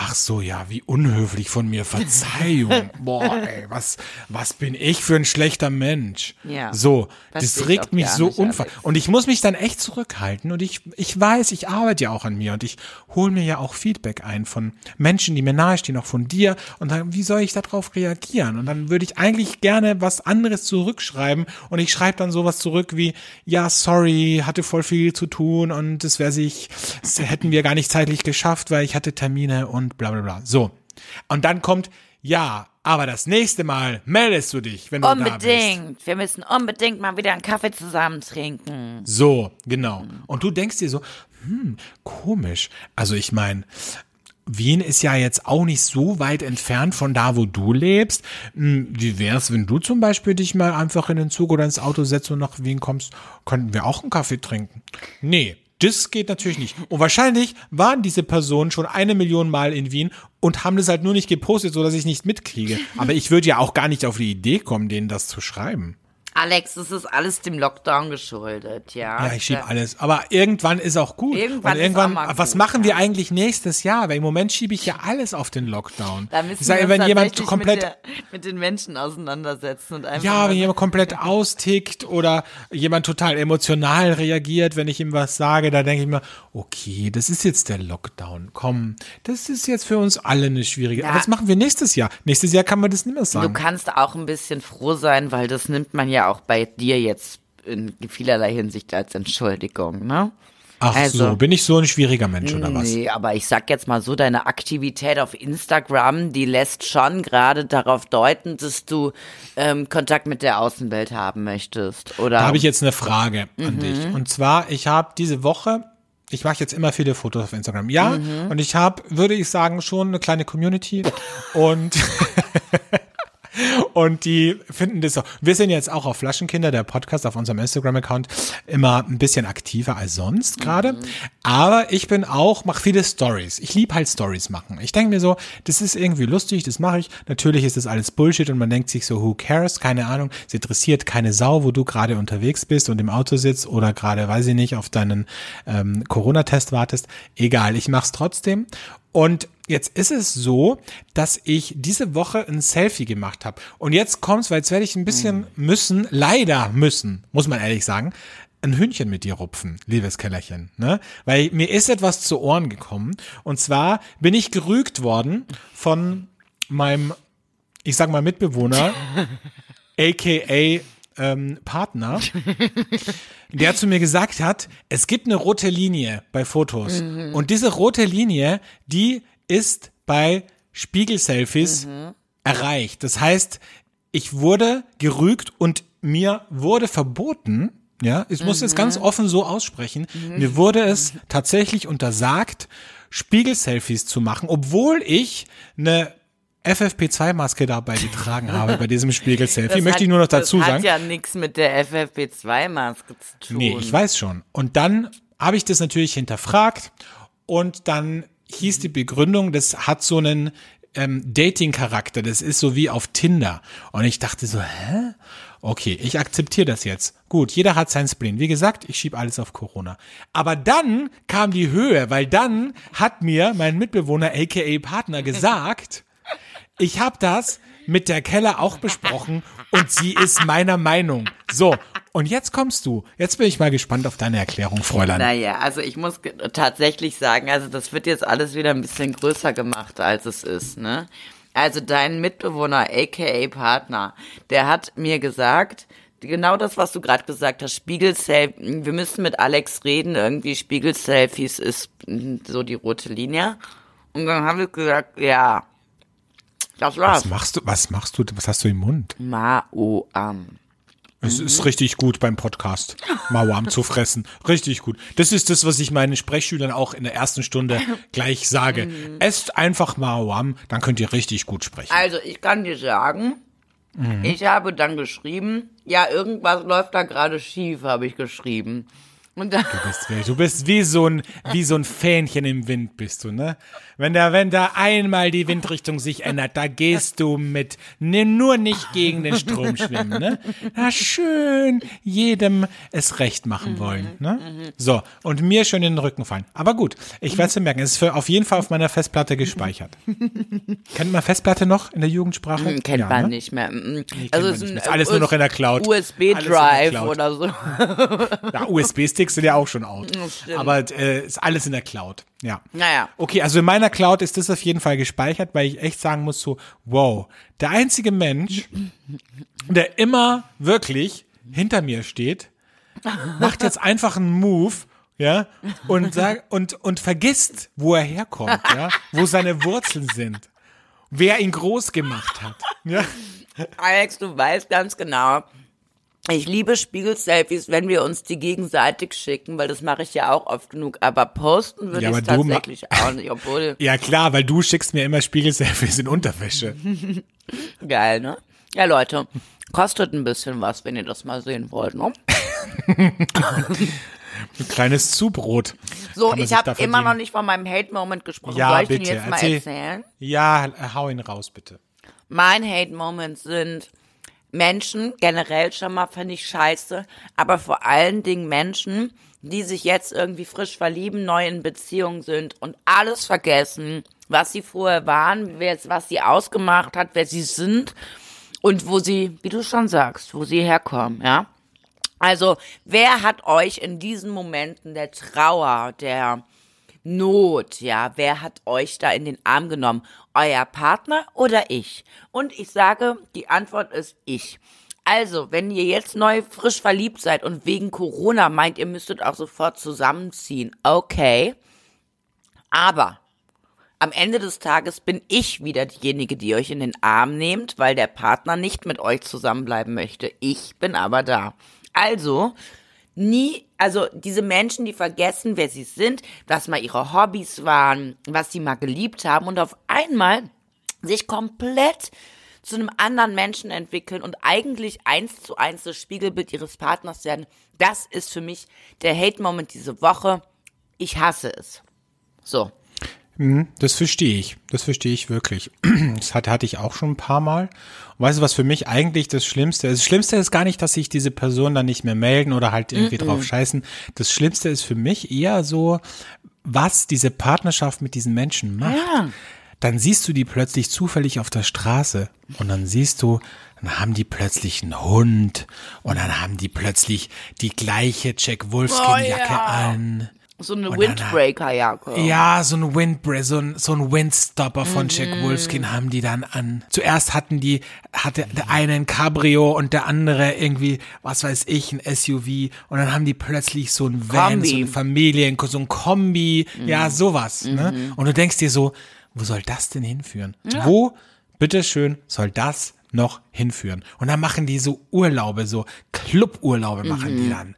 Ach so, ja, wie unhöflich von mir. Verzeihung. Boah, ey, was, was bin ich für ein schlechter Mensch? Ja. So, das, das regt mich so unfassbar. Und ich muss mich dann echt zurückhalten. Und ich, ich weiß, ich arbeite ja auch an mir und ich hole mir ja auch Feedback ein von Menschen, die mir nahestehen, auch von dir. Und dann, wie soll ich darauf reagieren? Und dann würde ich eigentlich gerne was anderes zurückschreiben. Und ich schreibe dann sowas zurück wie, ja, sorry, hatte voll viel zu tun und das wäre sich, das hätten wir gar nicht zeitlich geschafft, weil ich hatte Termine und und bla bla bla. So. Und dann kommt, ja, aber das nächste Mal meldest du dich, wenn du unbedingt. da bist. Unbedingt. Wir müssen unbedingt mal wieder einen Kaffee zusammen trinken. So, genau. Und du denkst dir so, hm, komisch. Also ich meine, Wien ist ja jetzt auch nicht so weit entfernt von da, wo du lebst. Hm, wie wär's, wenn du zum Beispiel dich mal einfach in den Zug oder ins Auto setzt und nach Wien kommst? Könnten wir auch einen Kaffee trinken? Nee, das geht natürlich nicht. Und wahrscheinlich waren diese Personen schon eine Million Mal in Wien und haben das halt nur nicht gepostet, so dass ich nicht mitkriege. Aber ich würde ja auch gar nicht auf die Idee kommen, denen das zu schreiben. Alex, das ist alles dem Lockdown geschuldet, ja. Ja, ich schieb alles. Aber irgendwann ist auch gut. Irgendwann, Und irgendwann ist was gut, machen wir eigentlich nächstes Jahr? Weil im Moment schiebe ich ja alles auf den Lockdown. Da müssen ich sage, wir wenn jemand komplett mit, der, mit, den Menschen auseinandersetzen und einfach. Ja, wenn jemand komplett austickt oder jemand total emotional reagiert, wenn ich ihm was sage, da denke ich mir, okay, das ist jetzt der Lockdown. Komm, das ist jetzt für uns alle eine schwierige. Ja. Aber was machen wir nächstes Jahr? Nächstes Jahr kann man das nicht mehr sagen. Du kannst auch ein bisschen froh sein, weil das nimmt man ja auch bei dir jetzt in vielerlei Hinsicht als Entschuldigung, ne? Ach also, so, bin ich so ein schwieriger Mensch oder was? Nee, aber ich sag jetzt mal so, deine Aktivität auf Instagram, die lässt schon gerade darauf deuten, dass du ähm, Kontakt mit der Außenwelt haben möchtest, oder? Da habe ich jetzt eine Frage an mhm. dich. Und zwar, ich habe diese Woche ich mache jetzt immer viele Fotos auf Instagram. Ja, mhm. und ich habe, würde ich sagen, schon eine kleine Community und Und die finden das so. Wir sind jetzt auch auf Flaschenkinder, der Podcast auf unserem Instagram-Account, immer ein bisschen aktiver als sonst gerade. Mhm. Aber ich bin auch, mache viele Stories. Ich liebe halt Stories machen. Ich denke mir so, das ist irgendwie lustig, das mache ich. Natürlich ist das alles Bullshit und man denkt sich so, who cares? Keine Ahnung. Es interessiert keine Sau, wo du gerade unterwegs bist und im Auto sitzt oder gerade, weiß ich nicht, auf deinen ähm, Corona-Test wartest. Egal, ich mache es trotzdem. Und jetzt ist es so, dass ich diese Woche ein Selfie gemacht habe. Und jetzt kommt's, weil jetzt werde ich ein bisschen müssen, leider müssen, muss man ehrlich sagen, ein Hühnchen mit dir rupfen, liebes Kellerchen, ne? Weil mir ist etwas zu Ohren gekommen. Und zwar bin ich gerügt worden von meinem, ich sag mal, Mitbewohner, aka ähm, Partner, der zu mir gesagt hat, es gibt eine rote Linie bei Fotos. Mhm. Und diese rote Linie, die ist bei Spiegel-Selfies mhm. erreicht. Das heißt, ich wurde gerügt und mir wurde verboten, ja, ich muss mhm. es ganz offen so aussprechen, mhm. mir wurde es tatsächlich untersagt, Spiegel-Selfies zu machen, obwohl ich eine FFP2-Maske dabei getragen habe bei diesem Spiegel-Selfie, möchte ich nur noch dazu sagen. Das hat ja nichts mit der FFP2-Maske zu tun. Nee, ich weiß schon. Und dann habe ich das natürlich hinterfragt und dann hieß die Begründung, das hat so einen ähm, Dating-Charakter, das ist so wie auf Tinder. Und ich dachte so, hä? Okay, ich akzeptiere das jetzt. Gut, jeder hat sein Spleen. Wie gesagt, ich schieb alles auf Corona. Aber dann kam die Höhe, weil dann hat mir mein Mitbewohner, aka Partner, gesagt, ich habe das mit der Keller auch besprochen und sie ist meiner Meinung. So, und jetzt kommst du. Jetzt bin ich mal gespannt auf deine Erklärung, Fräulein. Naja, also ich muss tatsächlich sagen, also das wird jetzt alles wieder ein bisschen größer gemacht, als es ist, ne? Also dein Mitbewohner, aka Partner, der hat mir gesagt, genau das, was du gerade gesagt hast, Spiegelselfie, wir müssen mit Alex reden, irgendwie Spiegelselfies ist so die rote Linie. Und dann habe ich gesagt, ja, das war's. Was machst du, was machst du, was hast du im Mund? Mao-am. Es ist richtig gut beim Podcast, Mauam zu fressen. Richtig gut. Das ist das, was ich meinen Sprechschülern auch in der ersten Stunde gleich sage. Esst einfach Mauam, dann könnt ihr richtig gut sprechen. Also, ich kann dir sagen, ich habe dann geschrieben, ja, irgendwas läuft da gerade schief, habe ich geschrieben. Und dann, Du bist, wie- du bist wie so ein, wie so ein Fähnchen im Wind bist du, ne? Wenn da, wenn da einmal die Windrichtung sich ändert, da gehst du mit. Nimm nur nicht gegen den Strom schwimmen, ne? Na schön, jedem es recht machen wollen, ne? So, und mir schön in den Rücken fallen. Aber gut, ich werde es merken. Es ist für, auf jeden Fall auf meiner Festplatte gespeichert. Kennt man Festplatte noch in der Jugendsprache? kennt Ja, man ne? nicht mehr. Mm. kennt Also, man es ist alles nur noch in der Cloud. USB-Drive oder so. Ja, USB-Sticks sind ja auch schon out. Aber äh, ist alles in der Cloud. Ja. Naja. Okay, also in meiner Cloud ist das auf jeden Fall gespeichert, weil ich echt sagen muss so, wow, der einzige Mensch, der immer wirklich hinter mir steht, macht jetzt einfach einen Move, ja, und sagt und und vergisst, wo er herkommt, ja, wo seine Wurzeln sind, wer ihn groß gemacht hat, ja. Alex, du weißt ganz genau, ich liebe Spiegel-Selfies, wenn wir uns die gegenseitig schicken, weil das mache ich ja auch oft genug. Aber posten würde Ja, ich tatsächlich auch nicht, obwohl, Ja klar, weil du schickst mir immer Spiegelselfies in Unterwäsche. geil, ne? Ja, Leute, kostet ein bisschen was, wenn ihr das mal sehen wollt, ne? Ein kleines Zubrot. So, ich habe immer noch nicht von meinem Hate-Moment gesprochen. Ja, Soll ich bitte, den jetzt mal erzähl. erzählen? Ja, hau ihn raus, bitte. Mein Hate-Moments sind Menschen, generell schon mal finde ich scheiße, aber vor allen Dingen Menschen, die sich jetzt irgendwie frisch verlieben, neu in Beziehung sind und alles vergessen, was sie vorher waren, was sie ausgemacht hat, wer sie sind und wo sie, wie du schon sagst, wo sie herkommen, ja. Also, wer hat euch in diesen Momenten der Trauer, der Not, ja, wer hat euch da in den Arm genommen? Euer Partner oder ich? Und ich sage, die Antwort ist ich. Also, wenn ihr jetzt neu frisch verliebt seid und wegen Corona meint, ihr müsstet auch sofort zusammenziehen, okay. Aber am Ende des Tages bin ich wieder diejenige, die euch in den Arm nehmt, weil der Partner nicht mit euch zusammenbleiben möchte. Ich bin aber da. Also, nie, also diese Menschen, die vergessen, wer sie sind, was mal ihre Hobbys waren, was sie mal geliebt haben und auf einmal sich komplett zu einem anderen Menschen entwickeln und eigentlich eins zu eins das Spiegelbild ihres Partners werden, das ist für mich der Hate-Moment diese Woche. Ich hasse es. So. Das verstehe ich. Das verstehe ich wirklich. Das hatte, hatte ich auch schon ein paar Mal. Und weißt du, was für mich eigentlich das Schlimmste ist? Das Schlimmste ist gar nicht, dass sich diese Person dann nicht mehr melden oder halt irgendwie drauf scheißen. Das Schlimmste ist für mich eher so, was diese Partnerschaft mit diesen Menschen macht. Ja. Dann siehst du die plötzlich zufällig auf der Straße und dann siehst du, dann haben die plötzlich einen Hund und dann haben die plötzlich die gleiche Jack Wolfskin-Jacke Oh ja. an. So eine dann- Windbreaker-Jacke. Ja, so ein Windbreak, so ein, so ein Windstopper von Mhm. Jack Wolfskin haben die dann an. Zuerst hatten die, hatte der eine ein Cabrio und der andere irgendwie, was weiß ich, ein SUV und dann haben die plötzlich so ein Van, Kombi. so ein Familien, so ein Kombi, Mhm. ja, sowas, ne? Und du denkst dir so, wo soll das denn hinführen? Wo, bitteschön, soll das noch hinführen? Und dann machen die so Urlaube, so Cluburlaube machen Mhm. die dann.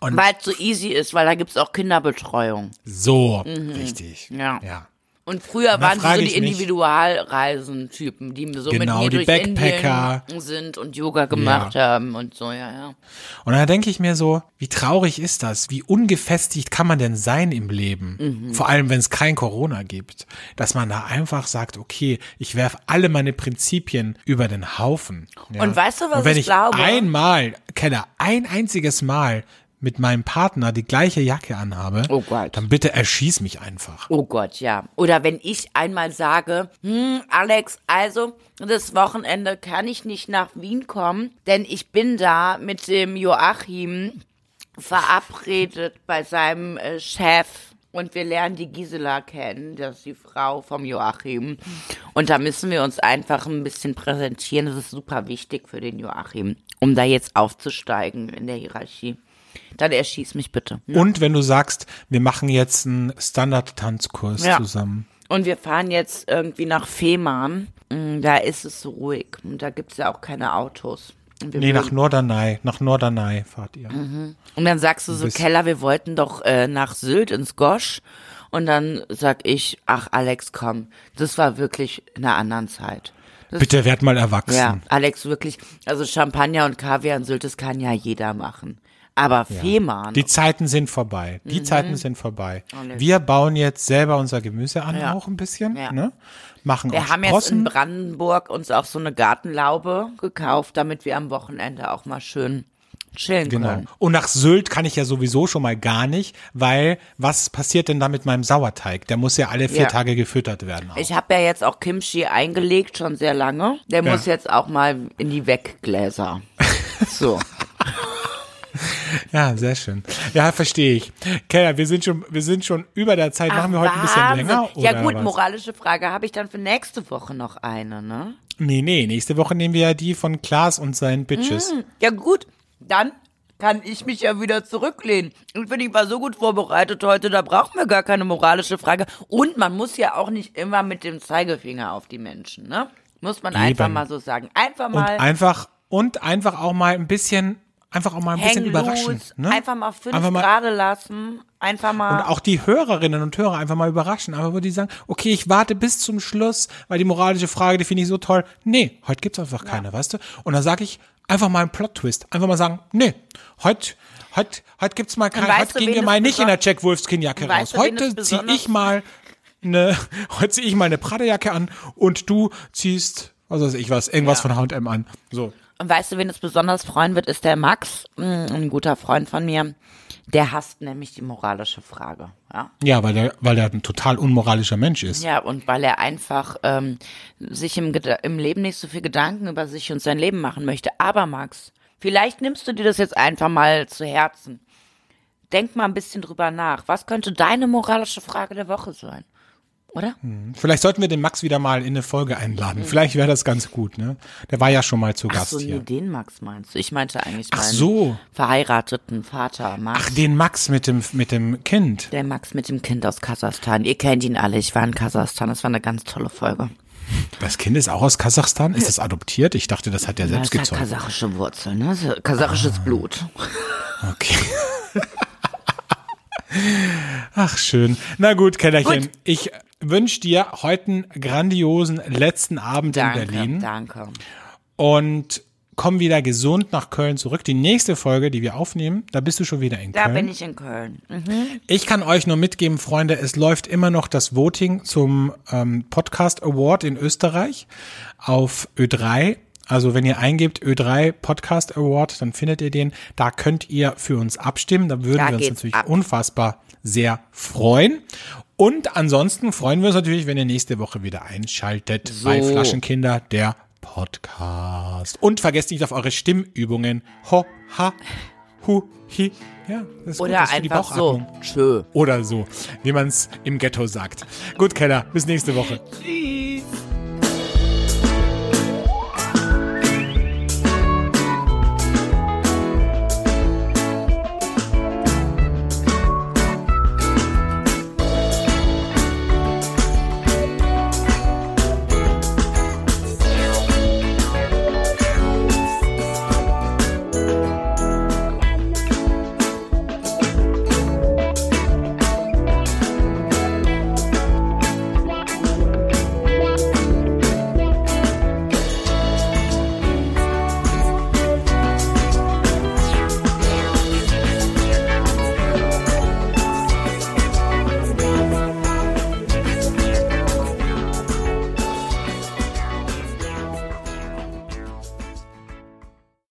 Und Weil es so easy ist, weil da gibt's auch Kinderbetreuung. so, richtig. Ja. Ja. Und früher Da waren so die Individualreisentypen, die so Genau, mit die mir durch Backpacker. Indien sind und Yoga gemacht haben und so, ja, ja. Und dann denke ich mir so, wie traurig ist das? Wie ungefestigt kann man denn sein im Leben? Mhm. Vor allem, wenn es kein Corona gibt. Dass man da einfach sagt, okay, ich werfe alle meine Prinzipien über den Haufen. Ja? Und weißt du, was Und wenn ich ich glaube? einmal, Keller, ein einziges Mal mit meinem Partner die gleiche Jacke anhabe, Oh dann bitte erschieß mich einfach. Oh Gott, ja. Oder wenn ich einmal sage, hm, Alex, also das Wochenende kann ich nicht nach Wien kommen, denn ich bin da mit dem Joachim verabredet bei seinem äh, Chef und wir lernen die Gisela kennen, das ist die Frau vom Joachim. Und da müssen wir uns einfach ein bisschen präsentieren. Das ist super wichtig für den Joachim, um da jetzt aufzusteigen in der Hierarchie. Dann erschieß mich bitte. Und wenn du sagst, wir machen jetzt einen Standard-Tanzkurs Ja. zusammen. Und wir fahren jetzt irgendwie nach Fehmarn. Mm, Da ist es so ruhig. Und da gibt es ja auch keine Autos. Wir Nee, nach Norderney. Nach Norderney fahrt ihr. und dann sagst du so, Bis- Keller, wir wollten doch äh, nach Sylt ins Gosch. Und dann sag ich, ach Alex, komm, das war wirklich in einer anderen Zeit. Das, Bitte werd mal erwachsen. Ja, Alex, wirklich, also Champagner und Kaviar in Sylt, das kann ja jeder machen. Aber Fehmarn, Die Zeiten sind vorbei. Die Zeiten sind vorbei. Wir bauen jetzt selber unser Gemüse an, Ja. auch ein bisschen. Ja. Ne? Machen wir haben jetzt Sprossen. in Brandenburg uns auch so eine Gartenlaube gekauft, damit wir am Wochenende auch mal schön chillen Genau. können. Und nach Sylt kann ich ja sowieso schon mal gar nicht, weil was passiert denn da mit meinem Sauerteig? Der muss ja alle vier Ja. Tage gefüttert werden. Auch. Ich habe ja jetzt auch Kimchi eingelegt, schon sehr lange. Der Ja. muss jetzt auch mal in die Weggläser. So. Ja, sehr schön. Ja, verstehe ich. Keller, wir sind schon, wir sind schon über der Zeit. Machen wir heute ein bisschen länger? Ja gut, was? moralische Frage habe ich dann für nächste Woche noch eine, ne? Nee, nee, nächste Woche nehmen wir ja die von Klaas und seinen Bitches. Ja gut, dann kann ich mich ja wieder zurücklehnen. Und finde ich war so gut vorbereitet heute, da brauchen wir gar keine moralische Frage. Und man muss ja auch nicht immer mit dem Zeigefinger auf die Menschen, ne? Muss man einfach Eben. mal so sagen. Einfach Und mal einfach, und einfach auch mal ein bisschen, einfach auch mal ein bisschen hängen überraschen. Ne? einfach mal fünf Einfach mal- gerade lassen, einfach mal. Und auch die Hörerinnen und Hörer einfach mal überraschen. Aber wo die sagen, okay, ich warte bis zum Schluss, weil die moralische Frage, die finde ich so toll. Nee, heute gibt's einfach keine, weißt du? Und dann sage ich einfach mal einen Plot-Twist. Einfach mal sagen, nee, heute, heute, heute gibt's mal weißt heute gehen wir mal nicht in der Jack Wolfskin-Jacke raus. Heute zieh besonders- ich mal eine, heute zieh ich mal eine Prada-Jacke an und du ziehst, was weiß ich was, irgendwas Ja. von H&M an. So. Und weißt du, wen es besonders freuen wird, ist der Max, mm, ein guter Freund von mir. Der hasst nämlich die moralische Frage. Ja, Ja, weil der, weil der ein total unmoralischer Mensch ist. ja und weil er einfach ähm, sich im, im Leben nicht so viel Gedanken über sich und sein Leben machen möchte. Aber Max, vielleicht nimmst du dir das jetzt einfach mal zu Herzen. Denk mal ein bisschen drüber nach. Was könnte deine moralische Frage der Woche sein? Oder? Vielleicht sollten wir den Max wieder mal in eine Folge einladen. Vielleicht wäre das ganz gut, ne? Der war ja schon mal zu Ach Gast so, nee, hier. den Max meinst du? Ich meinte eigentlich Ach meinen so. verheirateten Vater, Max. Ach, den Max mit dem, mit dem Kind. Der Max mit dem Kind aus Kasachstan. Ihr kennt ihn alle. Ich war in Kasachstan. Das war eine ganz tolle Folge. Das Kind ist auch aus Kasachstan? Ist das adoptiert? Ich dachte, das hat er selbst das hat gezeugt. kasachische Wurzeln, ne? Kasachisches Blut. Okay. Ach, schön. Na gut, Kellerchen. Gut. Ich wünsche dir heute einen grandiosen letzten Abend Danke, in Berlin danke. und komm wieder gesund nach Köln zurück. Die nächste Folge, die wir aufnehmen, da bist du schon wieder in Da Köln. bin ich in Köln. Mhm. Ich kann euch nur mitgeben, Freunde, es läuft immer noch das Voting zum ähm, Podcast Award in Österreich auf Ö3. Also wenn ihr eingebt Ö3 Podcast Award, dann findet ihr den. Da könnt ihr für uns abstimmen. Da würden Da wir uns natürlich ab. unfassbar sehr freuen. Und ansonsten freuen wir uns natürlich, wenn ihr nächste Woche wieder einschaltet bei Flaschenkinder, der Podcast. Und vergesst nicht auf eure Stimmübungen. Ho, ha, hu, hi. Ja, das ist gut, Oder das ist für die einfach so. Tschö. Oder so, wie man es im Ghetto sagt. Gut, Keller, bis nächste Woche. Tschüss.